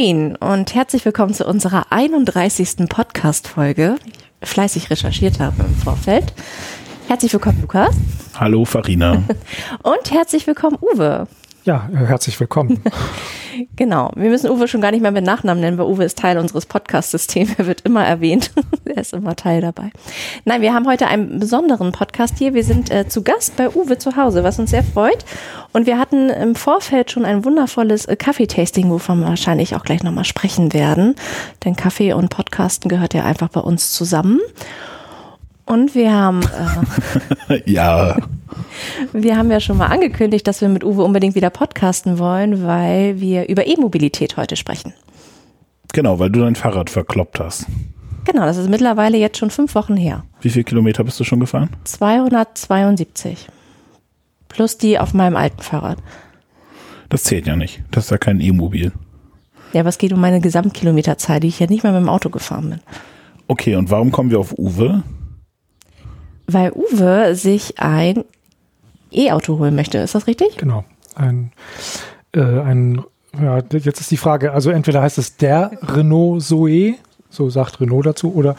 Moin und herzlich willkommen zu unserer 31. Podcast-Folge. Fleißig recherchiert habe im Vorfeld. Herzlich willkommen, Lukas. Hallo, Farina. und herzlich willkommen, Uwe. Ja, herzlich willkommen. genau. Wir müssen Uwe schon gar nicht mehr mit Nachnamen nennen, weil Uwe ist Teil unseres Podcast-Systems. Er wird immer erwähnt. er ist immer Teil dabei. Nein, wir haben heute einen besonderen Podcast hier. Wir sind äh, zu Gast bei Uwe zu Hause, was uns sehr freut. Und wir hatten im Vorfeld schon ein wundervolles äh, Kaffeetasting, wovon wir wahrscheinlich auch gleich nochmal sprechen werden. Denn Kaffee und Podcasten gehört ja einfach bei uns zusammen. Und wir haben. Äh, ja. Wir haben ja schon mal angekündigt, dass wir mit Uwe unbedingt wieder podcasten wollen, weil wir über E-Mobilität heute sprechen. Genau, weil du dein Fahrrad verkloppt hast. Genau, das ist mittlerweile jetzt schon fünf Wochen her. Wie viele Kilometer bist du schon gefahren? 272. Plus die auf meinem alten Fahrrad. Das zählt ja nicht. Das ist ja kein E-Mobil. Ja, aber es geht um meine Gesamtkilometerzahl, die ich ja nicht mal mit dem Auto gefahren bin. Okay, und warum kommen wir auf Uwe? Weil Uwe sich ein E-Auto holen möchte. Ist das richtig? Genau. Ein, äh, ein, ja, jetzt ist die Frage, also entweder heißt es der Renault Zoe, so sagt Renault dazu, oder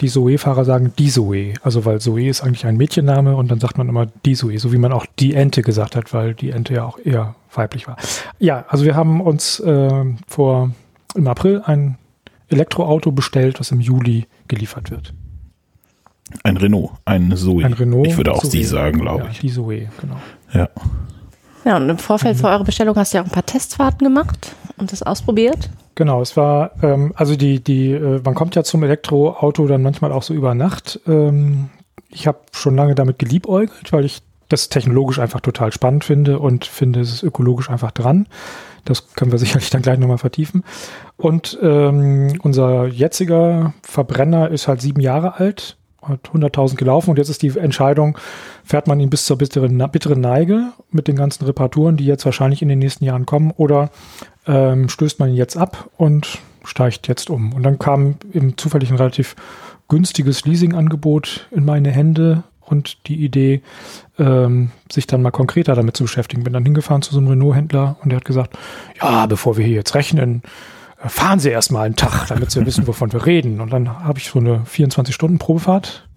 die Zoe-Fahrer sagen die Zoe. Also weil Zoe ist eigentlich ein Mädchenname und dann sagt man immer die Zoe, so wie man auch die Ente gesagt hat, weil die Ente ja auch eher weiblich war. Ja, also wir haben uns äh, vor im April ein Elektroauto bestellt, was im Juli geliefert wird. Ein Renault, ein Zoe. Ein Renault. Ich würde auch Zoe. sie sagen, glaube ja, ich. Die Zoe, genau. Ja. Ja, und im Vorfeld mhm. für eure Bestellung hast du ja auch ein paar Testfahrten gemacht und das ausprobiert. Genau, es war, ähm, also die, die, äh, man kommt ja zum Elektroauto dann manchmal auch so über Nacht. Ähm, ich habe schon lange damit geliebäugelt, weil ich das technologisch einfach total spannend finde und finde, es ist ökologisch einfach dran. Das können wir sicherlich dann gleich nochmal vertiefen. Und ähm, unser jetziger Verbrenner ist halt sieben Jahre alt hat 100.000 gelaufen und jetzt ist die Entscheidung, fährt man ihn bis zur bitteren, bitteren Neige mit den ganzen Reparaturen, die jetzt wahrscheinlich in den nächsten Jahren kommen, oder ähm, stößt man ihn jetzt ab und steigt jetzt um. Und dann kam im zufällig ein relativ günstiges Leasingangebot in meine Hände und die Idee, ähm, sich dann mal konkreter damit zu beschäftigen. Bin dann hingefahren zu so einem Renault-Händler und der hat gesagt, ja, bevor wir hier jetzt rechnen, fahren Sie erstmal einen Tag, damit Sie wissen, wovon wir reden. Und dann habe ich so eine 24-Stunden-Probefahrt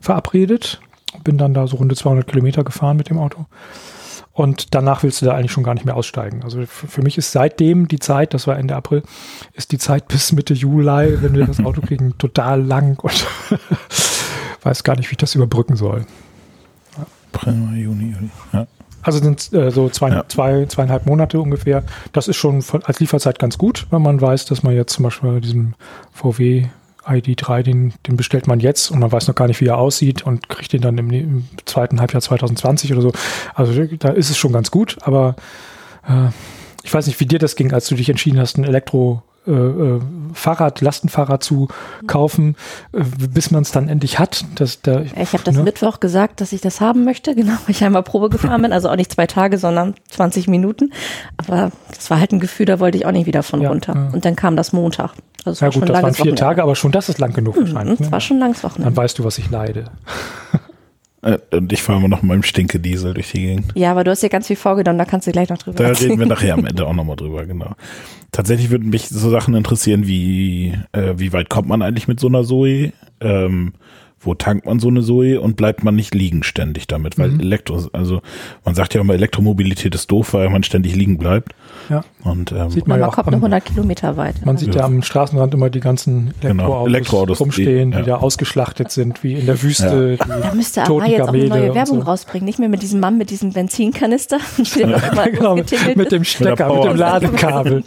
verabredet. Bin dann da so runde 200 Kilometer gefahren mit dem Auto. Und danach willst du da eigentlich schon gar nicht mehr aussteigen. Also für mich ist seitdem die Zeit, das war Ende April, ist die Zeit bis Mitte Juli, wenn wir das Auto kriegen, total lang und weiß gar nicht, wie ich das überbrücken soll. April, Juni, Juli. Ja. Also sind äh, so zwei, ja. zwei, zweieinhalb Monate ungefähr. Das ist schon von, als Lieferzeit ganz gut, wenn man weiß, dass man jetzt zum Beispiel diesen VW ID3, den, den bestellt man jetzt und man weiß noch gar nicht, wie er aussieht und kriegt den dann im, im zweiten Halbjahr 2020 oder so. Also da ist es schon ganz gut, aber äh, ich weiß nicht, wie dir das ging, als du dich entschieden hast, ein Elektro äh, äh, Fahrrad, Lastenfahrrad zu kaufen, äh, bis man es dann endlich hat. Das, da, ich habe das ne? Mittwoch gesagt, dass ich das haben möchte, genau, weil ich einmal Probe gefahren bin, also auch nicht zwei Tage, sondern 20 Minuten. Aber das war halt ein Gefühl, da wollte ich auch nicht wieder von ja, runter. Ja. Und dann kam das Montag. Also ja gut, das waren vier Wochenende. Tage, aber schon das ist lang genug wahrscheinlich. Mhm, das war schon langes Wochenende. Dann weißt du, was ich leide. Äh, und ich fahre immer noch mit meinem Stinkediesel durch die Gegend. Ja, aber du hast ja ganz viel vorgenommen, da kannst du gleich noch drüber Da reden wir nachher am Ende auch nochmal drüber, genau. Tatsächlich würden mich so Sachen interessieren, wie, äh, wie weit kommt man eigentlich mit so einer Zoe? Ähm, wo tankt man so eine Zoe und bleibt man nicht liegen ständig damit, weil mhm. Elektro, also man sagt ja immer, Elektromobilität ist doof, weil man ständig liegen bleibt. Ja. Und ähm, sieht man, man ja kommt nur 100 Kilometer weit. Man sieht ja. ja am Straßenrand immer die ganzen Elektroautos, genau. Elektroautos rumstehen, die, ja. die, da ausgeschlachtet sind, wie in der Wüste. Ja. Da müsste aber jetzt auch eine neue Werbung so. rausbringen, nicht mehr mit diesem Mann mit diesem Benzinkanister, genau, mit dem Stecker, mit, mit dem Ladekabel.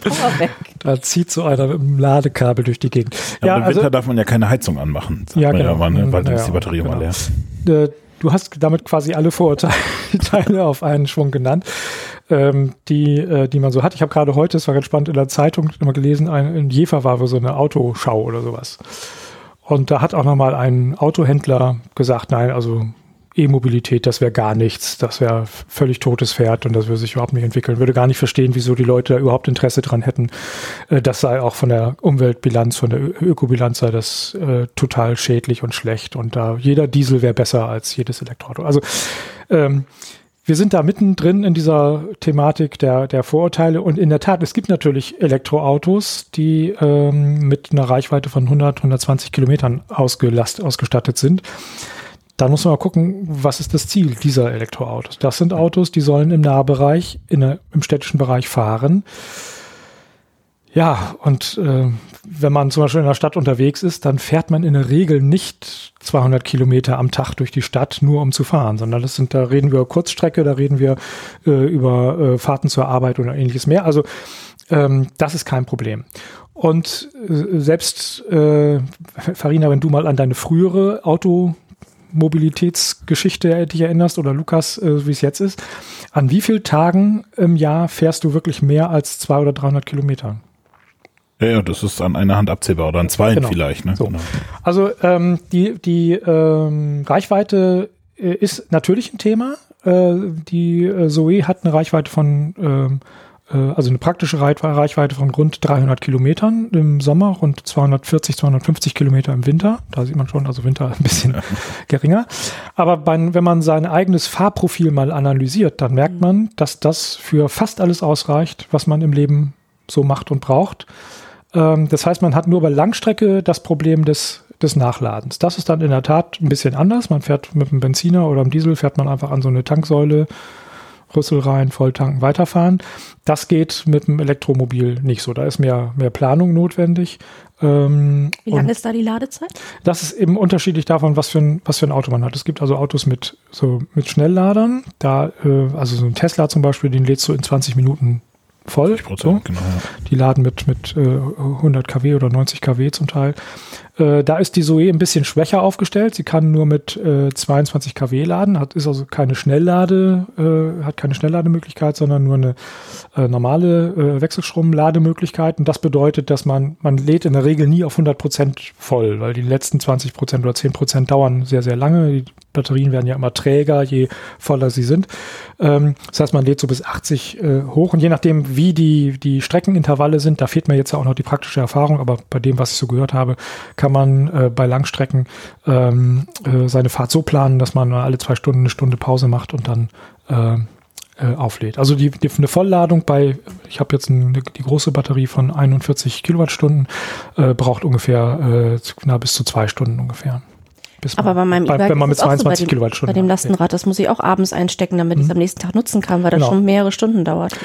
Da zieht so einer mit dem Ladekabel durch die Gegend. Ja, im also, Winter darf man ja keine Heizung anmachen. Ja, genau. Mal, ne? Weil dann ist die Batterie genau. mal leer. Äh, du hast damit quasi alle Vorurteile auf einen Schwung genannt, ähm, die, äh, die man so hat. Ich habe gerade heute, es war ganz spannend, in der Zeitung immer gelesen, ein, in Jever war so eine Autoschau oder sowas. Und da hat auch nochmal ein Autohändler gesagt, nein, also E-Mobilität, das wäre gar nichts, das wäre völlig totes Pferd und das würde sich überhaupt nicht entwickeln. Würde gar nicht verstehen, wieso die Leute da überhaupt Interesse dran hätten. Äh, das sei auch von der Umweltbilanz, von der Ökobilanz sei das äh, total schädlich und schlecht und da jeder Diesel wäre besser als jedes Elektroauto. Also ähm, wir sind da mittendrin in dieser Thematik der, der Vorurteile und in der Tat, es gibt natürlich Elektroautos, die ähm, mit einer Reichweite von 100, 120 Kilometern ausgestattet sind. Da muss man mal gucken, was ist das Ziel dieser Elektroautos. Das sind Autos, die sollen im Nahbereich, in der, im städtischen Bereich fahren. Ja, und äh, wenn man zum Beispiel in der Stadt unterwegs ist, dann fährt man in der Regel nicht 200 Kilometer am Tag durch die Stadt, nur um zu fahren, sondern das sind, da reden wir Kurzstrecke, da reden wir äh, über äh, Fahrten zur Arbeit oder ähnliches mehr. Also ähm, das ist kein Problem. Und äh, selbst, äh, Farina, wenn du mal an deine frühere Automobilitätsgeschichte dich erinnerst oder Lukas, äh, wie es jetzt ist, an wie vielen Tagen im Jahr fährst du wirklich mehr als 200 oder 300 Kilometer? Ja, das ist an einer Hand abzählbar oder an zwei genau. vielleicht. Ne? So. Genau. Also ähm, die, die ähm, Reichweite äh, ist natürlich ein Thema. Äh, die äh, Zoe hat eine Reichweite von, ähm, äh, also eine praktische Reichweite von rund 300 Kilometern im Sommer, rund 240, 250 Kilometer im Winter. Da sieht man schon, also Winter ein bisschen geringer. Aber bei, wenn man sein eigenes Fahrprofil mal analysiert, dann merkt man, dass das für fast alles ausreicht, was man im Leben so macht und braucht. Ähm, das heißt, man hat nur bei Langstrecke das Problem des, des Nachladens. Das ist dann in der Tat ein bisschen anders. Man fährt mit einem Benziner oder einem Diesel, fährt man einfach an so eine Tanksäule, Rüssel rein, volltanken, weiterfahren. Das geht mit dem Elektromobil nicht so. Da ist mehr, mehr Planung notwendig. Ähm, Wie lange ist da die Ladezeit? Das ist eben unterschiedlich davon, was für ein, was für ein Auto man hat. Es gibt also Autos mit, so, mit Schnellladern. Da, äh, also so ein Tesla zum Beispiel, den lädst du in 20 Minuten voll. So. Genau, ja. Die laden mit, mit äh, 100 kW oder 90 kW zum Teil. Äh, da ist die Zoe ein bisschen schwächer aufgestellt. Sie kann nur mit äh, 22 kW laden, hat, ist also keine Schnelllade, äh, hat keine Schnelllademöglichkeit, sondern nur eine äh, normale äh, Wechselstrom-Lademöglichkeit. Und das bedeutet, dass man, man lädt in der Regel nie auf 100 Prozent voll, weil die letzten 20 Prozent oder 10 Prozent dauern sehr, sehr lange. Die Batterien werden ja immer träger, je voller sie sind. Ähm, das heißt, man lädt so bis 80 äh, hoch und je nachdem, wie die, die Streckenintervalle sind, da fehlt mir jetzt ja auch noch die praktische Erfahrung, aber bei dem, was ich so gehört habe, kann man äh, bei Langstrecken ähm, äh, seine Fahrt so planen, dass man alle zwei Stunden eine Stunde Pause macht und dann äh, äh, auflädt. Also die, die, eine Vollladung bei, ich habe jetzt eine, die große Batterie von 41 Kilowattstunden, äh, braucht ungefähr äh, na, bis zu zwei Stunden ungefähr. Aber bei meinem E-Bike wenn man mit 22 so bei Kilowattstunden bei dem Lastenrad, das muss ich auch abends einstecken, damit mhm. ich es am nächsten Tag nutzen kann, weil das genau. schon mehrere Stunden dauert.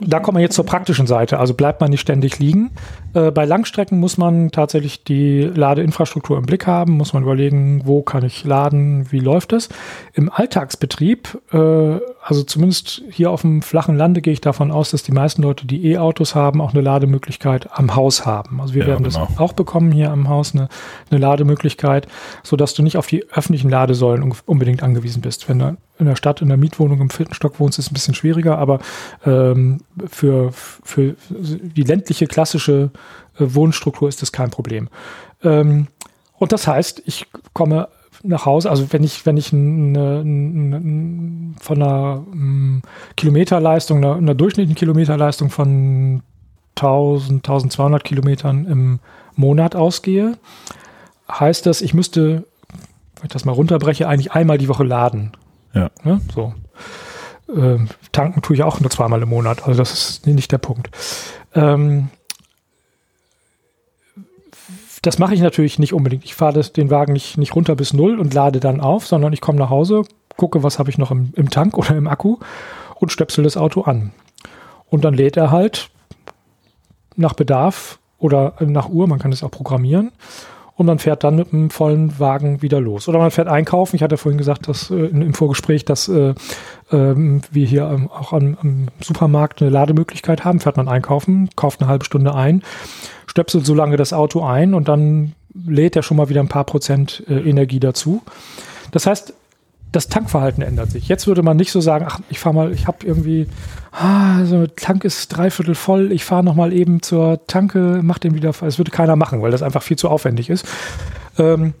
Da kommen wir jetzt zur praktischen Seite. Also bleibt man nicht ständig liegen. Äh, bei Langstrecken muss man tatsächlich die Ladeinfrastruktur im Blick haben, muss man überlegen, wo kann ich laden, wie läuft es. Im Alltagsbetrieb, äh, also zumindest hier auf dem flachen Lande gehe ich davon aus, dass die meisten Leute, die E-Autos haben, auch eine Lademöglichkeit am Haus haben. Also wir ja, werden genau. das auch bekommen hier am Haus, eine, eine Lademöglichkeit, sodass du nicht auf die öffentlichen Ladesäulen unbedingt angewiesen bist. Wenn du in der Stadt in der Mietwohnung im vierten Stock wohnst, ist ein bisschen schwieriger, aber ähm, für, für die ländliche klassische äh, Wohnstruktur ist das kein Problem. Ähm, und das heißt, ich komme nach Hause, also wenn ich, wenn ich eine, eine, von einer um, Kilometerleistung, einer, einer, durchschnittlichen Kilometerleistung von 1000, 1200 Kilometern im Monat ausgehe, heißt das, ich müsste, wenn ich das mal runterbreche, eigentlich einmal die Woche laden. Ja. ja so. Ähm, tanken tue ich auch nur zweimal im Monat, also das ist nicht der Punkt. Ähm, das mache ich natürlich nicht unbedingt. Ich fahre den Wagen nicht, nicht runter bis null und lade dann auf, sondern ich komme nach Hause, gucke, was habe ich noch im, im Tank oder im Akku und stöpsel das Auto an. Und dann lädt er halt nach Bedarf oder nach Uhr, man kann es auch programmieren und man fährt dann mit einem vollen Wagen wieder los. Oder man fährt einkaufen. Ich hatte vorhin gesagt, dass äh, im Vorgespräch, dass äh, äh, wir hier ähm, auch am, am, Supermarkt eine Lademöglichkeit haben. Fährt man einkaufen, kauft eine halbe Stunde ein, stöpselt so lange das Auto ein und dann lädt er schon mal wieder ein paar Prozent äh, Energie dazu. Das heißt, das Tankverhalten ändert sich. Jetzt würde man nicht so sagen, ach, ich fahre mal, ich habe irgendwie, ah, so Tank ist dreiviertel voll, ich fahre noch mal eben zur Tanke, mach den wieder, das würde keiner machen, weil das einfach viel zu aufwendig ist. Ähm,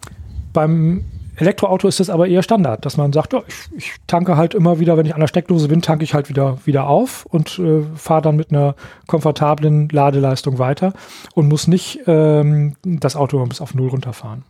beim Elektroauto ist das aber eher Standard, dass man sagt, ja, ich, ich, tanke halt immer wieder, wenn ich an der Steckdose bin, tanke ich halt wieder, wieder auf und äh, fahre dann mit einer komfortablen Ladeleistung weiter und muss nicht ähm, das Auto bis auf Null runterfahren.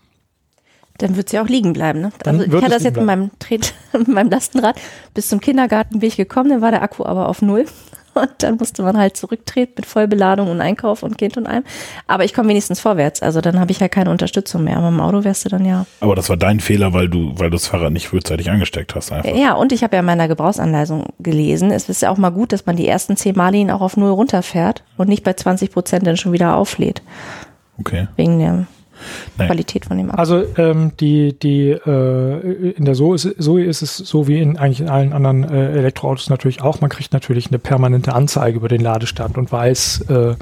Dann wird sie auch liegen bleiben. Ne? Dann Also ich hatte das jetzt mit meinem, Tret, mit meinem Lastenrad. Bis zum Kindergarten bin ich gekommen, dann war der Akku aber auf Null. Und dann musste man halt zurücktreten mit Vollbeladung und Einkauf und Kind und allem. Aber ich komme wenigstens vorwärts. Also dann habe ich ja keine Unterstützung mehr. Aber im Auto wärst du dann ja. Aber das war dein Fehler, weil du, weil du das Fahrrad nicht frühzeitig angesteckt hast einfach. Ja, und ich habe ja in meiner Gebrauchsanleitung gelesen, es ist ja auch mal gut, dass man die ersten zehn Male ihn auch auf Null runterfährt und nicht bei 20 Prozent dann schon wieder auflädt. Okay. Wegen der Nein. Qualität von dem Akku. Also ähm, die, die äh, in der Zoe ist, Zoe ist es so wie in eigentlich in allen anderen äh, Elektroautos natürlich auch. Man kriegt natürlich eine permanente Anzeige über den Ladestand und weiß, äh,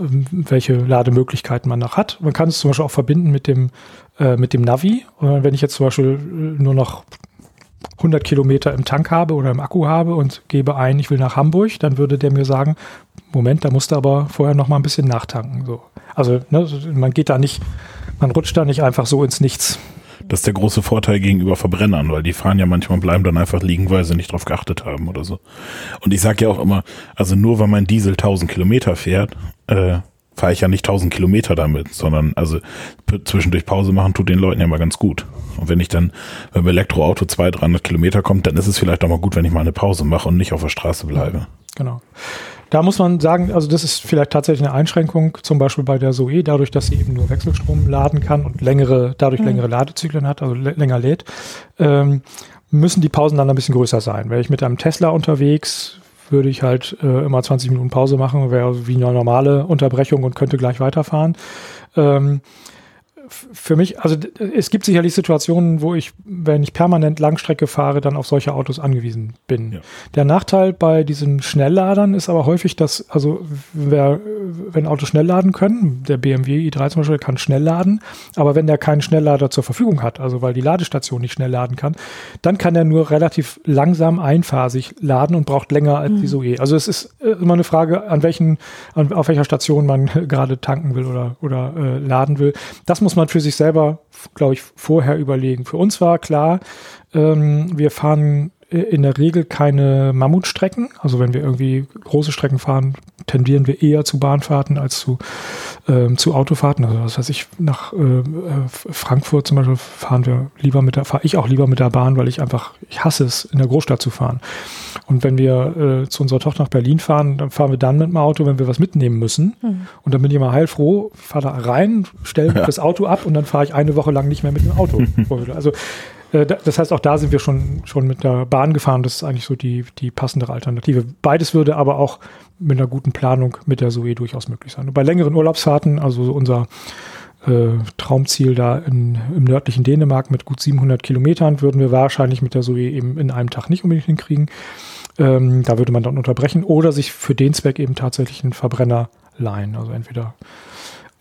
ähm, welche Lademöglichkeiten man noch hat. Man kann es zum Beispiel auch verbinden mit dem, äh, mit dem Navi. Und wenn ich jetzt zum Beispiel äh, nur noch 100 Kilometer im Tank habe oder im Akku habe und gebe ein, ich will nach Hamburg, dann würde der mir sagen, Moment, da musst du aber vorher noch mal ein bisschen nachtanken. So. Also ne, man geht da nicht, man rutscht da nicht einfach so ins Nichts. Das ist der große Vorteil gegenüber Verbrennern, weil die fahren ja manchmal bleiben dann einfach liegen, weil sie nicht drauf geachtet haben oder so. Und ich sage ja auch immer, also nur weil mein Diesel 1000 Kilometer fährt, äh, fahre ich ja nicht 1000 Kilometer damit, sondern also zwischendurch Pause machen tut den Leuten ja mal ganz gut. Und wenn ich dann beim Elektroauto 200, 300 Kilometer kommt, dann ist es vielleicht auch mal gut, wenn ich mal eine Pause mache und nicht auf der Straße bleibe. Genau. Da muss man sagen, also das ist vielleicht tatsächlich eine Einschränkung, zum Beispiel bei der Zoe, dadurch, dass sie eben nur Wechselstrom laden kann und längere, dadurch längere Ladezyklen hat, also lä- länger lädt, ähm, müssen die Pausen dann ein bisschen größer sein. Wäre ich mit einem Tesla unterwegs, würde ich halt äh, immer 20 Minuten Pause machen, wäre wie eine normale Unterbrechung und könnte gleich weiterfahren. Ähm, für mich, also es gibt sicherlich Situationen, wo ich, wenn ich permanent Langstrecke fahre, dann auf solche Autos angewiesen bin. Ja. Der Nachteil bei diesen Schnellladern ist aber häufig, dass, also wer, wenn Autos schnell laden können, der BMW i3 zum Beispiel kann schnell laden, aber wenn der keinen Schnelllader zur Verfügung hat, also weil die Ladestation nicht schnell laden kann, dann kann er nur relativ langsam einphasig laden und braucht länger als die Zoe. Also es ist äh, immer eine Frage, an welchen, an, auf welcher Station man gerade tanken will oder, oder äh, laden will. Das muss man für sich selber, glaube ich, vorher überlegen. Für uns war klar, ähm, wir fahren in der Regel keine Mammutstrecken. Also wenn wir irgendwie große Strecken fahren, tendieren wir eher zu Bahnfahrten als zu, ähm, zu Autofahrten. Also was weiß ich, nach äh, äh, Frankfurt zum Beispiel fahren wir lieber mit der, fahre ich auch lieber mit der Bahn, weil ich einfach, ich hasse es, in der Großstadt zu fahren. Und wenn wir äh, zu unserer Tochter nach Berlin fahren, dann fahren wir dann mit dem Auto, wenn wir was mitnehmen müssen. Und dann bin ich immer heilfroh, fahre da rein, stelle das Auto ab und dann fahre ich eine Woche lang nicht mehr mit dem Auto. also das heißt, auch da sind wir schon, schon mit der Bahn gefahren. Das ist eigentlich so die, die passendere Alternative. Beides würde aber auch mit einer guten Planung mit der Zoe durchaus möglich sein. Und bei längeren Urlaubsfahrten, also so unser äh, Traumziel da in, im nördlichen Dänemark mit gut 700 Kilometern, würden wir wahrscheinlich mit der Zoe eben in einem Tag nicht unbedingt hinkriegen. Ähm, da würde man dann unterbrechen oder sich für den Zweck eben tatsächlich einen Verbrenner leihen. Also entweder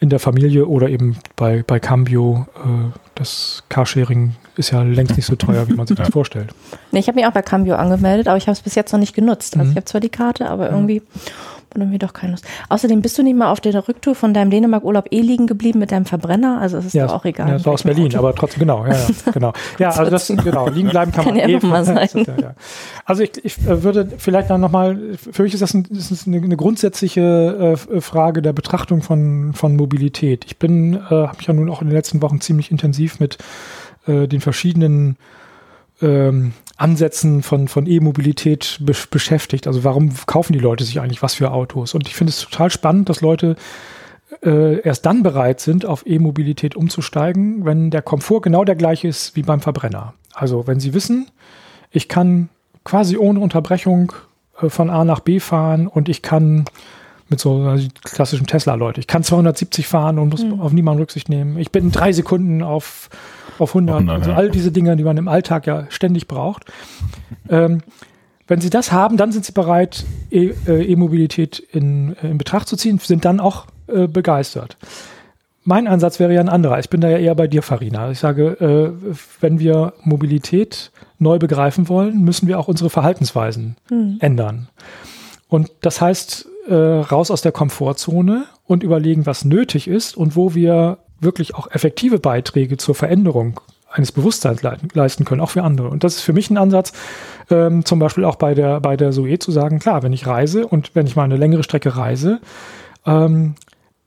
in der Familie oder eben bei, bei Cambio. Äh, das Carsharing ist ja längst nicht so teuer, wie man sich das vorstellt. Nee, ich habe mich auch bei Cambio angemeldet, aber ich habe es bis jetzt noch nicht genutzt. Also Mhm. ich habe zwar die Karte, aber irgendwie wurde mir doch keine Lust. Außerdem bist du nicht mal auf der Rücktour von deinem Dänemark-Urlaub eh liegen geblieben mit deinem Verbrenner. Also es ist Ja, doch auch egal. Ja, das war aus Berlin, aber trotzdem, genau, ja, ja genau. Ja, also das, genau, liegen bleiben kann, Kann man ja eh. mal sein. Ja. Also ich, ich äh, würde vielleicht dann nochmal, für mich ist das, ein, ist eine, eine grundsätzliche äh, Frage der Betrachtung von, von Mobilität. Ich bin, äh, habe mich ja nun auch in den letzten Wochen ziemlich intensiv mit äh, den verschiedenen ähm, Ansätzen von, von E-Mobilität besch- beschäftigt. Also warum kaufen die Leute sich eigentlich was für Autos? Und ich finde es total spannend, dass Leute äh, erst dann bereit sind, auf E-Mobilität umzusteigen, wenn der Komfort genau der gleiche ist wie beim Verbrenner. Also wenn sie wissen, ich kann quasi ohne Unterbrechung äh, von A nach B fahren und ich kann mit so also klassischen Tesla-Leute. Ich kann 270 fahren und muss auf niemanden Rücksicht nehmen. Ich bin in drei Sekunden auf, auf 100. 100, also ja. all diese Dinge, die man im Alltag ja ständig braucht. ähm, wenn sie das haben, dann sind sie bereit, E- äh, E-Mobilität in, äh, in Betracht zu ziehen, sind dann auch äh, begeistert. Mein Ansatz wäre ja ein anderer. Ich bin da ja eher bei dir, Farina. Ich sage, äh, wenn wir Mobilität neu begreifen wollen, müssen wir auch unsere Verhaltensweisen ändern. Und das heißt, äh, raus aus der Komfortzone und überlegen, was nötig ist und wo wir wirklich auch effektive Beiträge zur Veränderung eines Bewusstseins leisten können, auch für andere. Und das ist für mich ein Ansatz, ähm, zum Beispiel auch bei der, bei der SOE zu sagen, klar, wenn ich reise und wenn ich mal eine längere Strecke reise, ähm,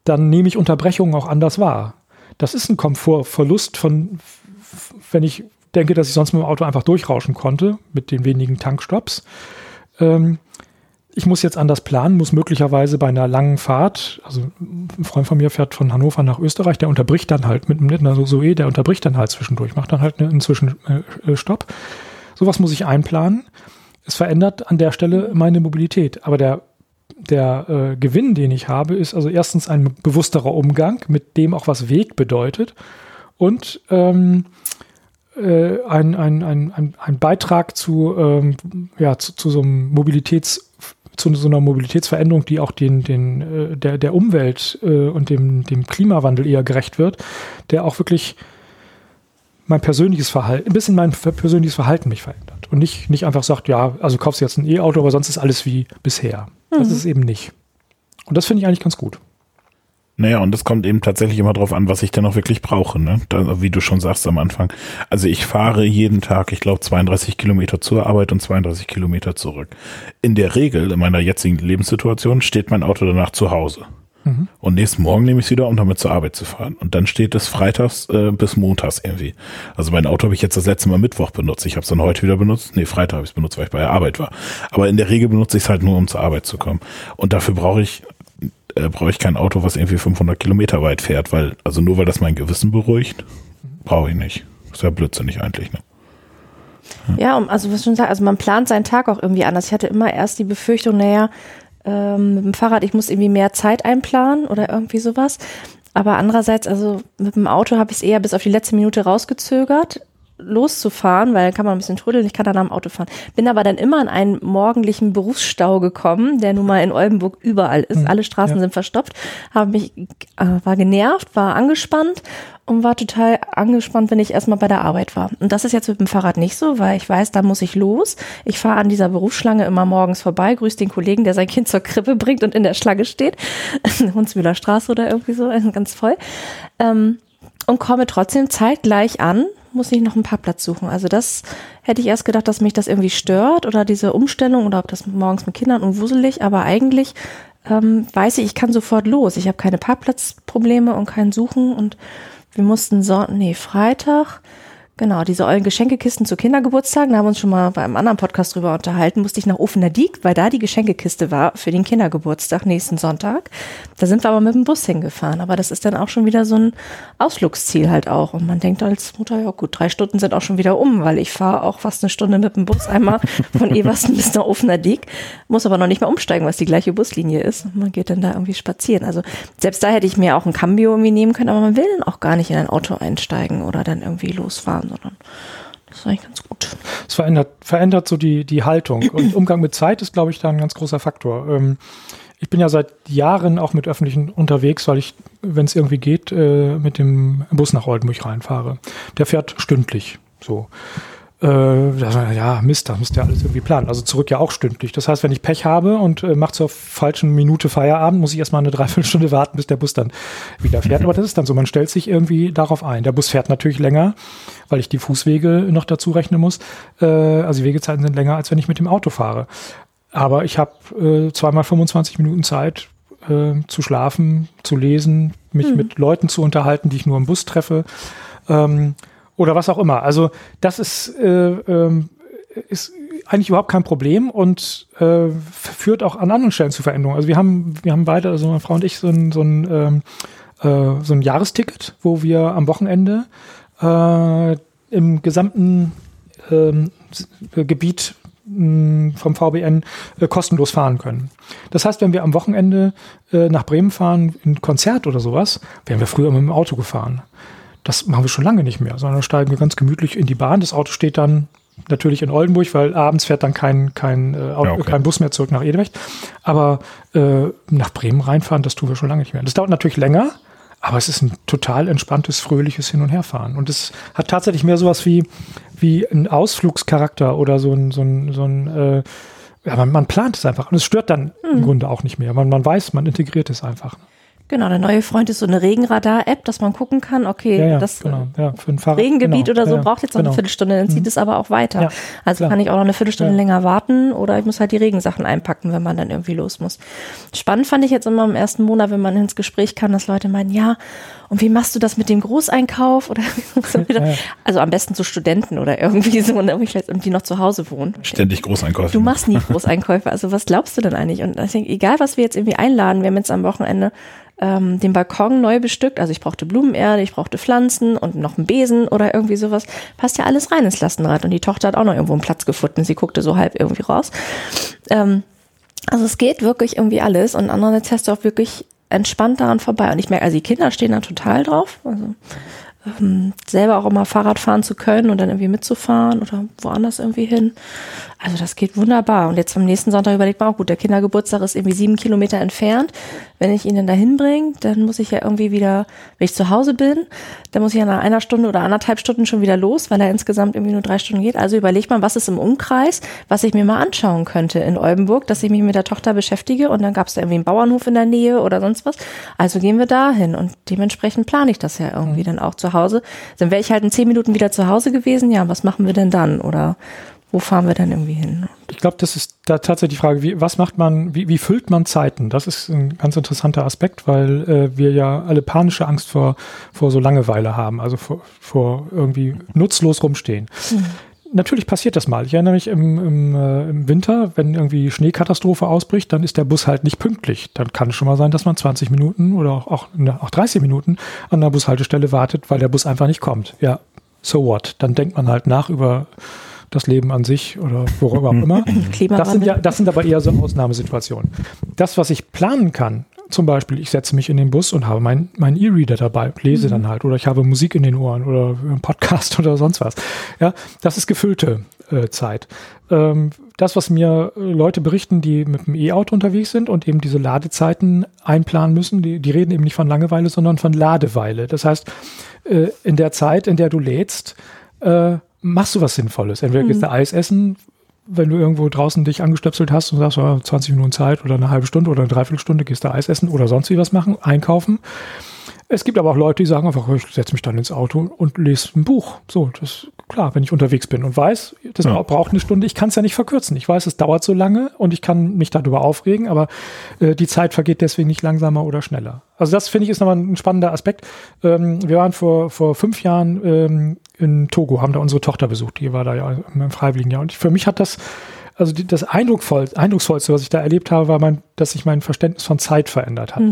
dann nehme ich Unterbrechungen auch anders wahr. Das ist ein Komfortverlust von, wenn ich denke, dass ich sonst mit dem Auto einfach durchrauschen konnte, mit den wenigen Tankstops. Ähm, ich muss jetzt anders planen, muss möglicherweise bei einer langen Fahrt, also ein Freund von mir fährt von Hannover nach Österreich, der unterbricht dann halt mit einem Zoe, der unterbricht dann halt zwischendurch, macht dann halt einen Zwischenstopp. Sowas muss ich einplanen. Es verändert an der Stelle meine Mobilität. Aber der, der äh, Gewinn, den ich habe, ist also erstens ein bewussterer Umgang, mit dem auch was Weg bedeutet. Und ähm, äh, ein, ein, ein, ein, Beitrag zu, ähm, ja, zu, zu so einem Mobilitäts- zu so einer Mobilitätsveränderung, die auch den, den, äh, der, der Umwelt äh, und dem, dem Klimawandel eher gerecht wird, der auch wirklich mein persönliches Verhalten, ein bisschen mein persönliches Verhalten mich verändert. Und nicht, nicht einfach sagt, ja, also kaufst du jetzt ein E-Auto, aber sonst ist alles wie bisher. Mhm. Das ist es eben nicht. Und das finde ich eigentlich ganz gut. Naja, und das kommt eben tatsächlich immer drauf an, was ich denn auch wirklich brauche, ne? Da, wie du schon sagst am Anfang. Also ich fahre jeden Tag, ich glaube, 32 Kilometer zur Arbeit und 32 Kilometer zurück. In der Regel, in meiner jetzigen Lebenssituation, steht mein Auto danach zu Hause. Mhm. Und nächsten Morgen nehme ich es wieder, um damit zur Arbeit zu fahren. Und dann steht es freitags äh, bis montags irgendwie. Also mein Auto habe ich jetzt das letzte Mal Mittwoch benutzt. Ich habe es dann heute wieder benutzt. Nee, Freitag habe ich es benutzt, weil ich bei der Arbeit war. Aber in der Regel benutze ich es halt nur, um zur Arbeit zu kommen. Und dafür brauche ich äh, brauche ich kein Auto, was irgendwie 500 Kilometer weit fährt, weil, also nur weil das mein Gewissen beruhigt, brauche ich nicht. Ist ja blödsinnig eigentlich, ne? Ja, ja also was schon sagen, also man plant seinen Tag auch irgendwie anders. Ich hatte immer erst die Befürchtung, naja, ähm, mit dem Fahrrad, ich muss irgendwie mehr Zeit einplanen oder irgendwie sowas. Aber andererseits, also mit dem Auto habe ich es eher bis auf die letzte Minute rausgezögert loszufahren, weil dann kann man ein bisschen trödeln, ich kann dann am Auto fahren. Bin aber dann immer in einen morgendlichen Berufsstau gekommen, der nun mal in Oldenburg überall ist. Mhm, Alle Straßen ja. sind verstopft, habe mich, äh, war genervt, war angespannt und war total angespannt, wenn ich erstmal bei der Arbeit war. Und das ist jetzt mit dem Fahrrad nicht so, weil ich weiß, da muss ich los. Ich fahre an dieser Berufsschlange immer morgens vorbei, grüße den Kollegen, der sein Kind zur Krippe bringt und in der Schlange steht. Hunsmühler Straße oder irgendwie so, ganz voll. Ähm, und komme trotzdem zeitgleich an, muss ich noch einen Parkplatz suchen. Also das hätte ich erst gedacht, dass mich das irgendwie stört oder diese Umstellung oder ob das morgens mit Kindern unwuselig, aber eigentlich ähm, weiß ich, ich kann sofort los. Ich habe keine Parkplatzprobleme und kein Suchen und wir mussten so, nee, Freitag Genau, diese ollen Geschenkekisten zu Kindergeburtstagen, da haben wir uns schon mal bei einem anderen Podcast drüber unterhalten, musste ich nach Offener Diek, weil da die Geschenkekiste war für den Kindergeburtstag nächsten Sonntag. Da sind wir aber mit dem Bus hingefahren, aber das ist dann auch schon wieder so ein Ausflugsziel halt auch. Und man denkt als Mutter, ja gut, drei Stunden sind auch schon wieder um, weil ich fahre auch fast eine Stunde mit dem Bus einmal von Eversten bis nach Offener Diek, muss aber noch nicht mal umsteigen, was die gleiche Buslinie ist. Und man geht dann da irgendwie spazieren. Also selbst da hätte ich mir auch ein Cambio irgendwie nehmen können, aber man will dann auch gar nicht in ein Auto einsteigen oder dann irgendwie losfahren haben, sondern das ist eigentlich ganz gut. Es verändert, verändert so die, die Haltung. Und Umgang mit Zeit ist, glaube ich, da ein ganz großer Faktor. Ähm, ich bin ja seit Jahren auch mit Öffentlichen unterwegs, weil ich, wenn es irgendwie geht, äh, mit dem Bus nach Oldenburg reinfahre. Der fährt stündlich. So äh, ja, Mist, da müsst ihr alles irgendwie planen. Also zurück ja auch stündlich. Das heißt, wenn ich Pech habe und äh, mache zur falschen Minute Feierabend, muss ich erstmal eine Dreiviertelstunde warten, bis der Bus dann wieder fährt. Aber das ist dann so, man stellt sich irgendwie darauf ein. Der Bus fährt natürlich länger, weil ich die Fußwege noch dazu rechnen muss. Äh, also die Wegezeiten sind länger, als wenn ich mit dem Auto fahre. Aber ich habe äh, zweimal 25 Minuten Zeit, äh, zu schlafen, zu lesen, mich mhm. mit Leuten zu unterhalten, die ich nur im Bus treffe. Ähm, oder was auch immer. Also das ist, äh, äh, ist eigentlich überhaupt kein Problem und äh, führt auch an anderen Stellen zu Veränderungen. Also wir haben, wir haben beide, also meine Frau und ich, so ein, so ein, ähm, äh, so ein Jahresticket, wo wir am Wochenende äh, im gesamten ähm, Gebiet vom VBN äh, kostenlos fahren können. Das heißt, wenn wir am Wochenende äh, nach Bremen fahren, in Konzert oder sowas, wären wir früher mit dem Auto gefahren. Das machen wir schon lange nicht mehr, sondern steigen wir ganz gemütlich in die Bahn. Das Auto steht dann natürlich in Oldenburg, weil abends fährt dann kein, kein, äh, Auto, ja, okay. kein Bus mehr zurück nach Edewecht. Aber äh, nach Bremen reinfahren, das tun wir schon lange nicht mehr. Das dauert natürlich länger, aber es ist ein total entspanntes, fröhliches Hin- und Herfahren. Und es hat tatsächlich mehr sowas wie, wie ein Ausflugscharakter oder so ein, so ein, so ein äh, ja, man, man plant es einfach. Und es stört dann mhm. im Grunde auch nicht mehr. Man, man weiß, man integriert es einfach. Genau, der neue Freund ist so eine Regenradar-App, dass man gucken kann, okay, Ja, ja, das genau. Ja, für ein Fahrrad, Regengebiet genau. oder so Ja, braucht jetzt noch genau. eine Viertelstunde, dann zieht Mhm. es aber auch weiter. Ja, also klar. kann ich auch noch eine Viertelstunde Ja. länger warten oder ich muss halt die Regensachen einpacken, wenn man dann irgendwie los muss. Spannend fand ich jetzt immer im ersten Monat, wenn man ins Gespräch kam, dass Leute meinen, ja, und wie machst du das mit dem Großeinkauf? Oder so. Also am besten zu Studenten oder irgendwie so, und irgendwie vielleicht, die noch zu Hause wohnen. Ständig Großeinkäufe. Du machst nie Großeinkäufe. Also was glaubst du denn eigentlich? Und ich denke, egal was wir jetzt irgendwie einladen, wir haben jetzt am Wochenende ähm, den Balkon neu bestückt. Also ich brauchte Blumenerde, ich brauchte Pflanzen und noch einen Besen oder irgendwie sowas. Passt ja alles rein ins Lastenrad. Und die Tochter hat auch noch irgendwo einen Platz gefunden. Sie guckte so halb irgendwie raus. Ähm, also es geht wirklich irgendwie alles. Und andererseits hast du auch wirklich entspannt daran vorbei. Und ich merke, also die Kinder stehen da total drauf. Also ähm, selber auch immer Fahrrad fahren zu können und dann irgendwie mitzufahren oder woanders irgendwie hin. Also das geht wunderbar. Und jetzt am nächsten Sonntag überlegt man auch, gut, der Kindergeburtstag ist irgendwie sieben Kilometer entfernt. Wenn ich ihn dann dahin bringe, dann muss ich ja irgendwie wieder, wenn ich zu Hause bin, dann muss ich ja nach einer Stunde oder anderthalb Stunden schon wieder los, weil er insgesamt irgendwie nur drei Stunden geht. Also überlegt man, was ist im Umkreis, was ich mir mal anschauen könnte in Oldenburg, dass ich mich mit der Tochter beschäftige und dann gab es da irgendwie einen Bauernhof in der Nähe oder sonst was. Also gehen wir dahin und dementsprechend plane ich das ja irgendwie dann auch zu Hause. Dann wäre ich halt in zehn Minuten wieder zu Hause gewesen. Ja, was machen wir denn dann? Oder wo fahren wir dann irgendwie hin? Ich glaube, das ist da tatsächlich die Frage, wie, was macht man, wie, wie füllt man Zeiten? Das ist ein ganz interessanter Aspekt, weil äh, wir ja alle panische Angst vor, vor so Langeweile haben, also vor, vor irgendwie nutzlos rumstehen. Natürlich passiert das mal. Ich erinnere mich im, im, äh, im Winter, wenn irgendwie Schneekatastrophe ausbricht, dann ist der Bus halt nicht pünktlich. Dann kann es schon mal sein, dass man 20 Minuten oder auch, auch, auch 30 Minuten an der Bushaltestelle wartet, weil der Bus einfach nicht kommt. Ja, so what? Dann denkt man halt nach über das Leben an sich oder worüber auch immer. Das sind, ja, das sind aber eher so Ausnahmesituationen. Das, was ich planen kann, zum Beispiel, ich setze mich in den Bus und habe meinen mein E-Reader dabei, lese dann halt, oder ich habe Musik in den Ohren oder einen Podcast oder sonst was. Ja, das ist gefüllte äh, Zeit. Ähm, das, was mir äh, Leute berichten, die mit dem E-Auto unterwegs sind und eben diese Ladezeiten einplanen müssen, die, die reden eben nicht von Langeweile, sondern von Ladeweile. Das heißt, äh, in der Zeit, in der du lädst, äh, machst du was Sinnvolles. Entweder gehst du Eis essen, wenn du irgendwo draußen dich angestöpselt hast und sagst, oh, 20 Minuten Zeit oder eine halbe Stunde oder eine Dreiviertelstunde, gehst du Eis essen oder sonst wie was machen, einkaufen. Es gibt aber auch Leute, die sagen einfach, ich setze mich dann ins Auto und lese ein Buch. So, das ist klar, wenn ich unterwegs bin und weiß, das Ja. braucht eine Stunde, ich kann es ja nicht verkürzen. Ich weiß, es dauert so lange und ich kann mich darüber aufregen, aber äh, die Zeit vergeht deswegen nicht langsamer oder schneller. Also das finde ich ist nochmal ein spannender Aspekt. Ähm, wir waren vor, vor fünf Jahren ähm, in Togo, haben da unsere Tochter besucht, die war da ja im Freiwilligenjahr. Und für mich hat das, also die, das Eindruckvoll, Eindrucksvollste, was ich da erlebt habe, war mein, dass sich mein Verständnis von Zeit verändert hat.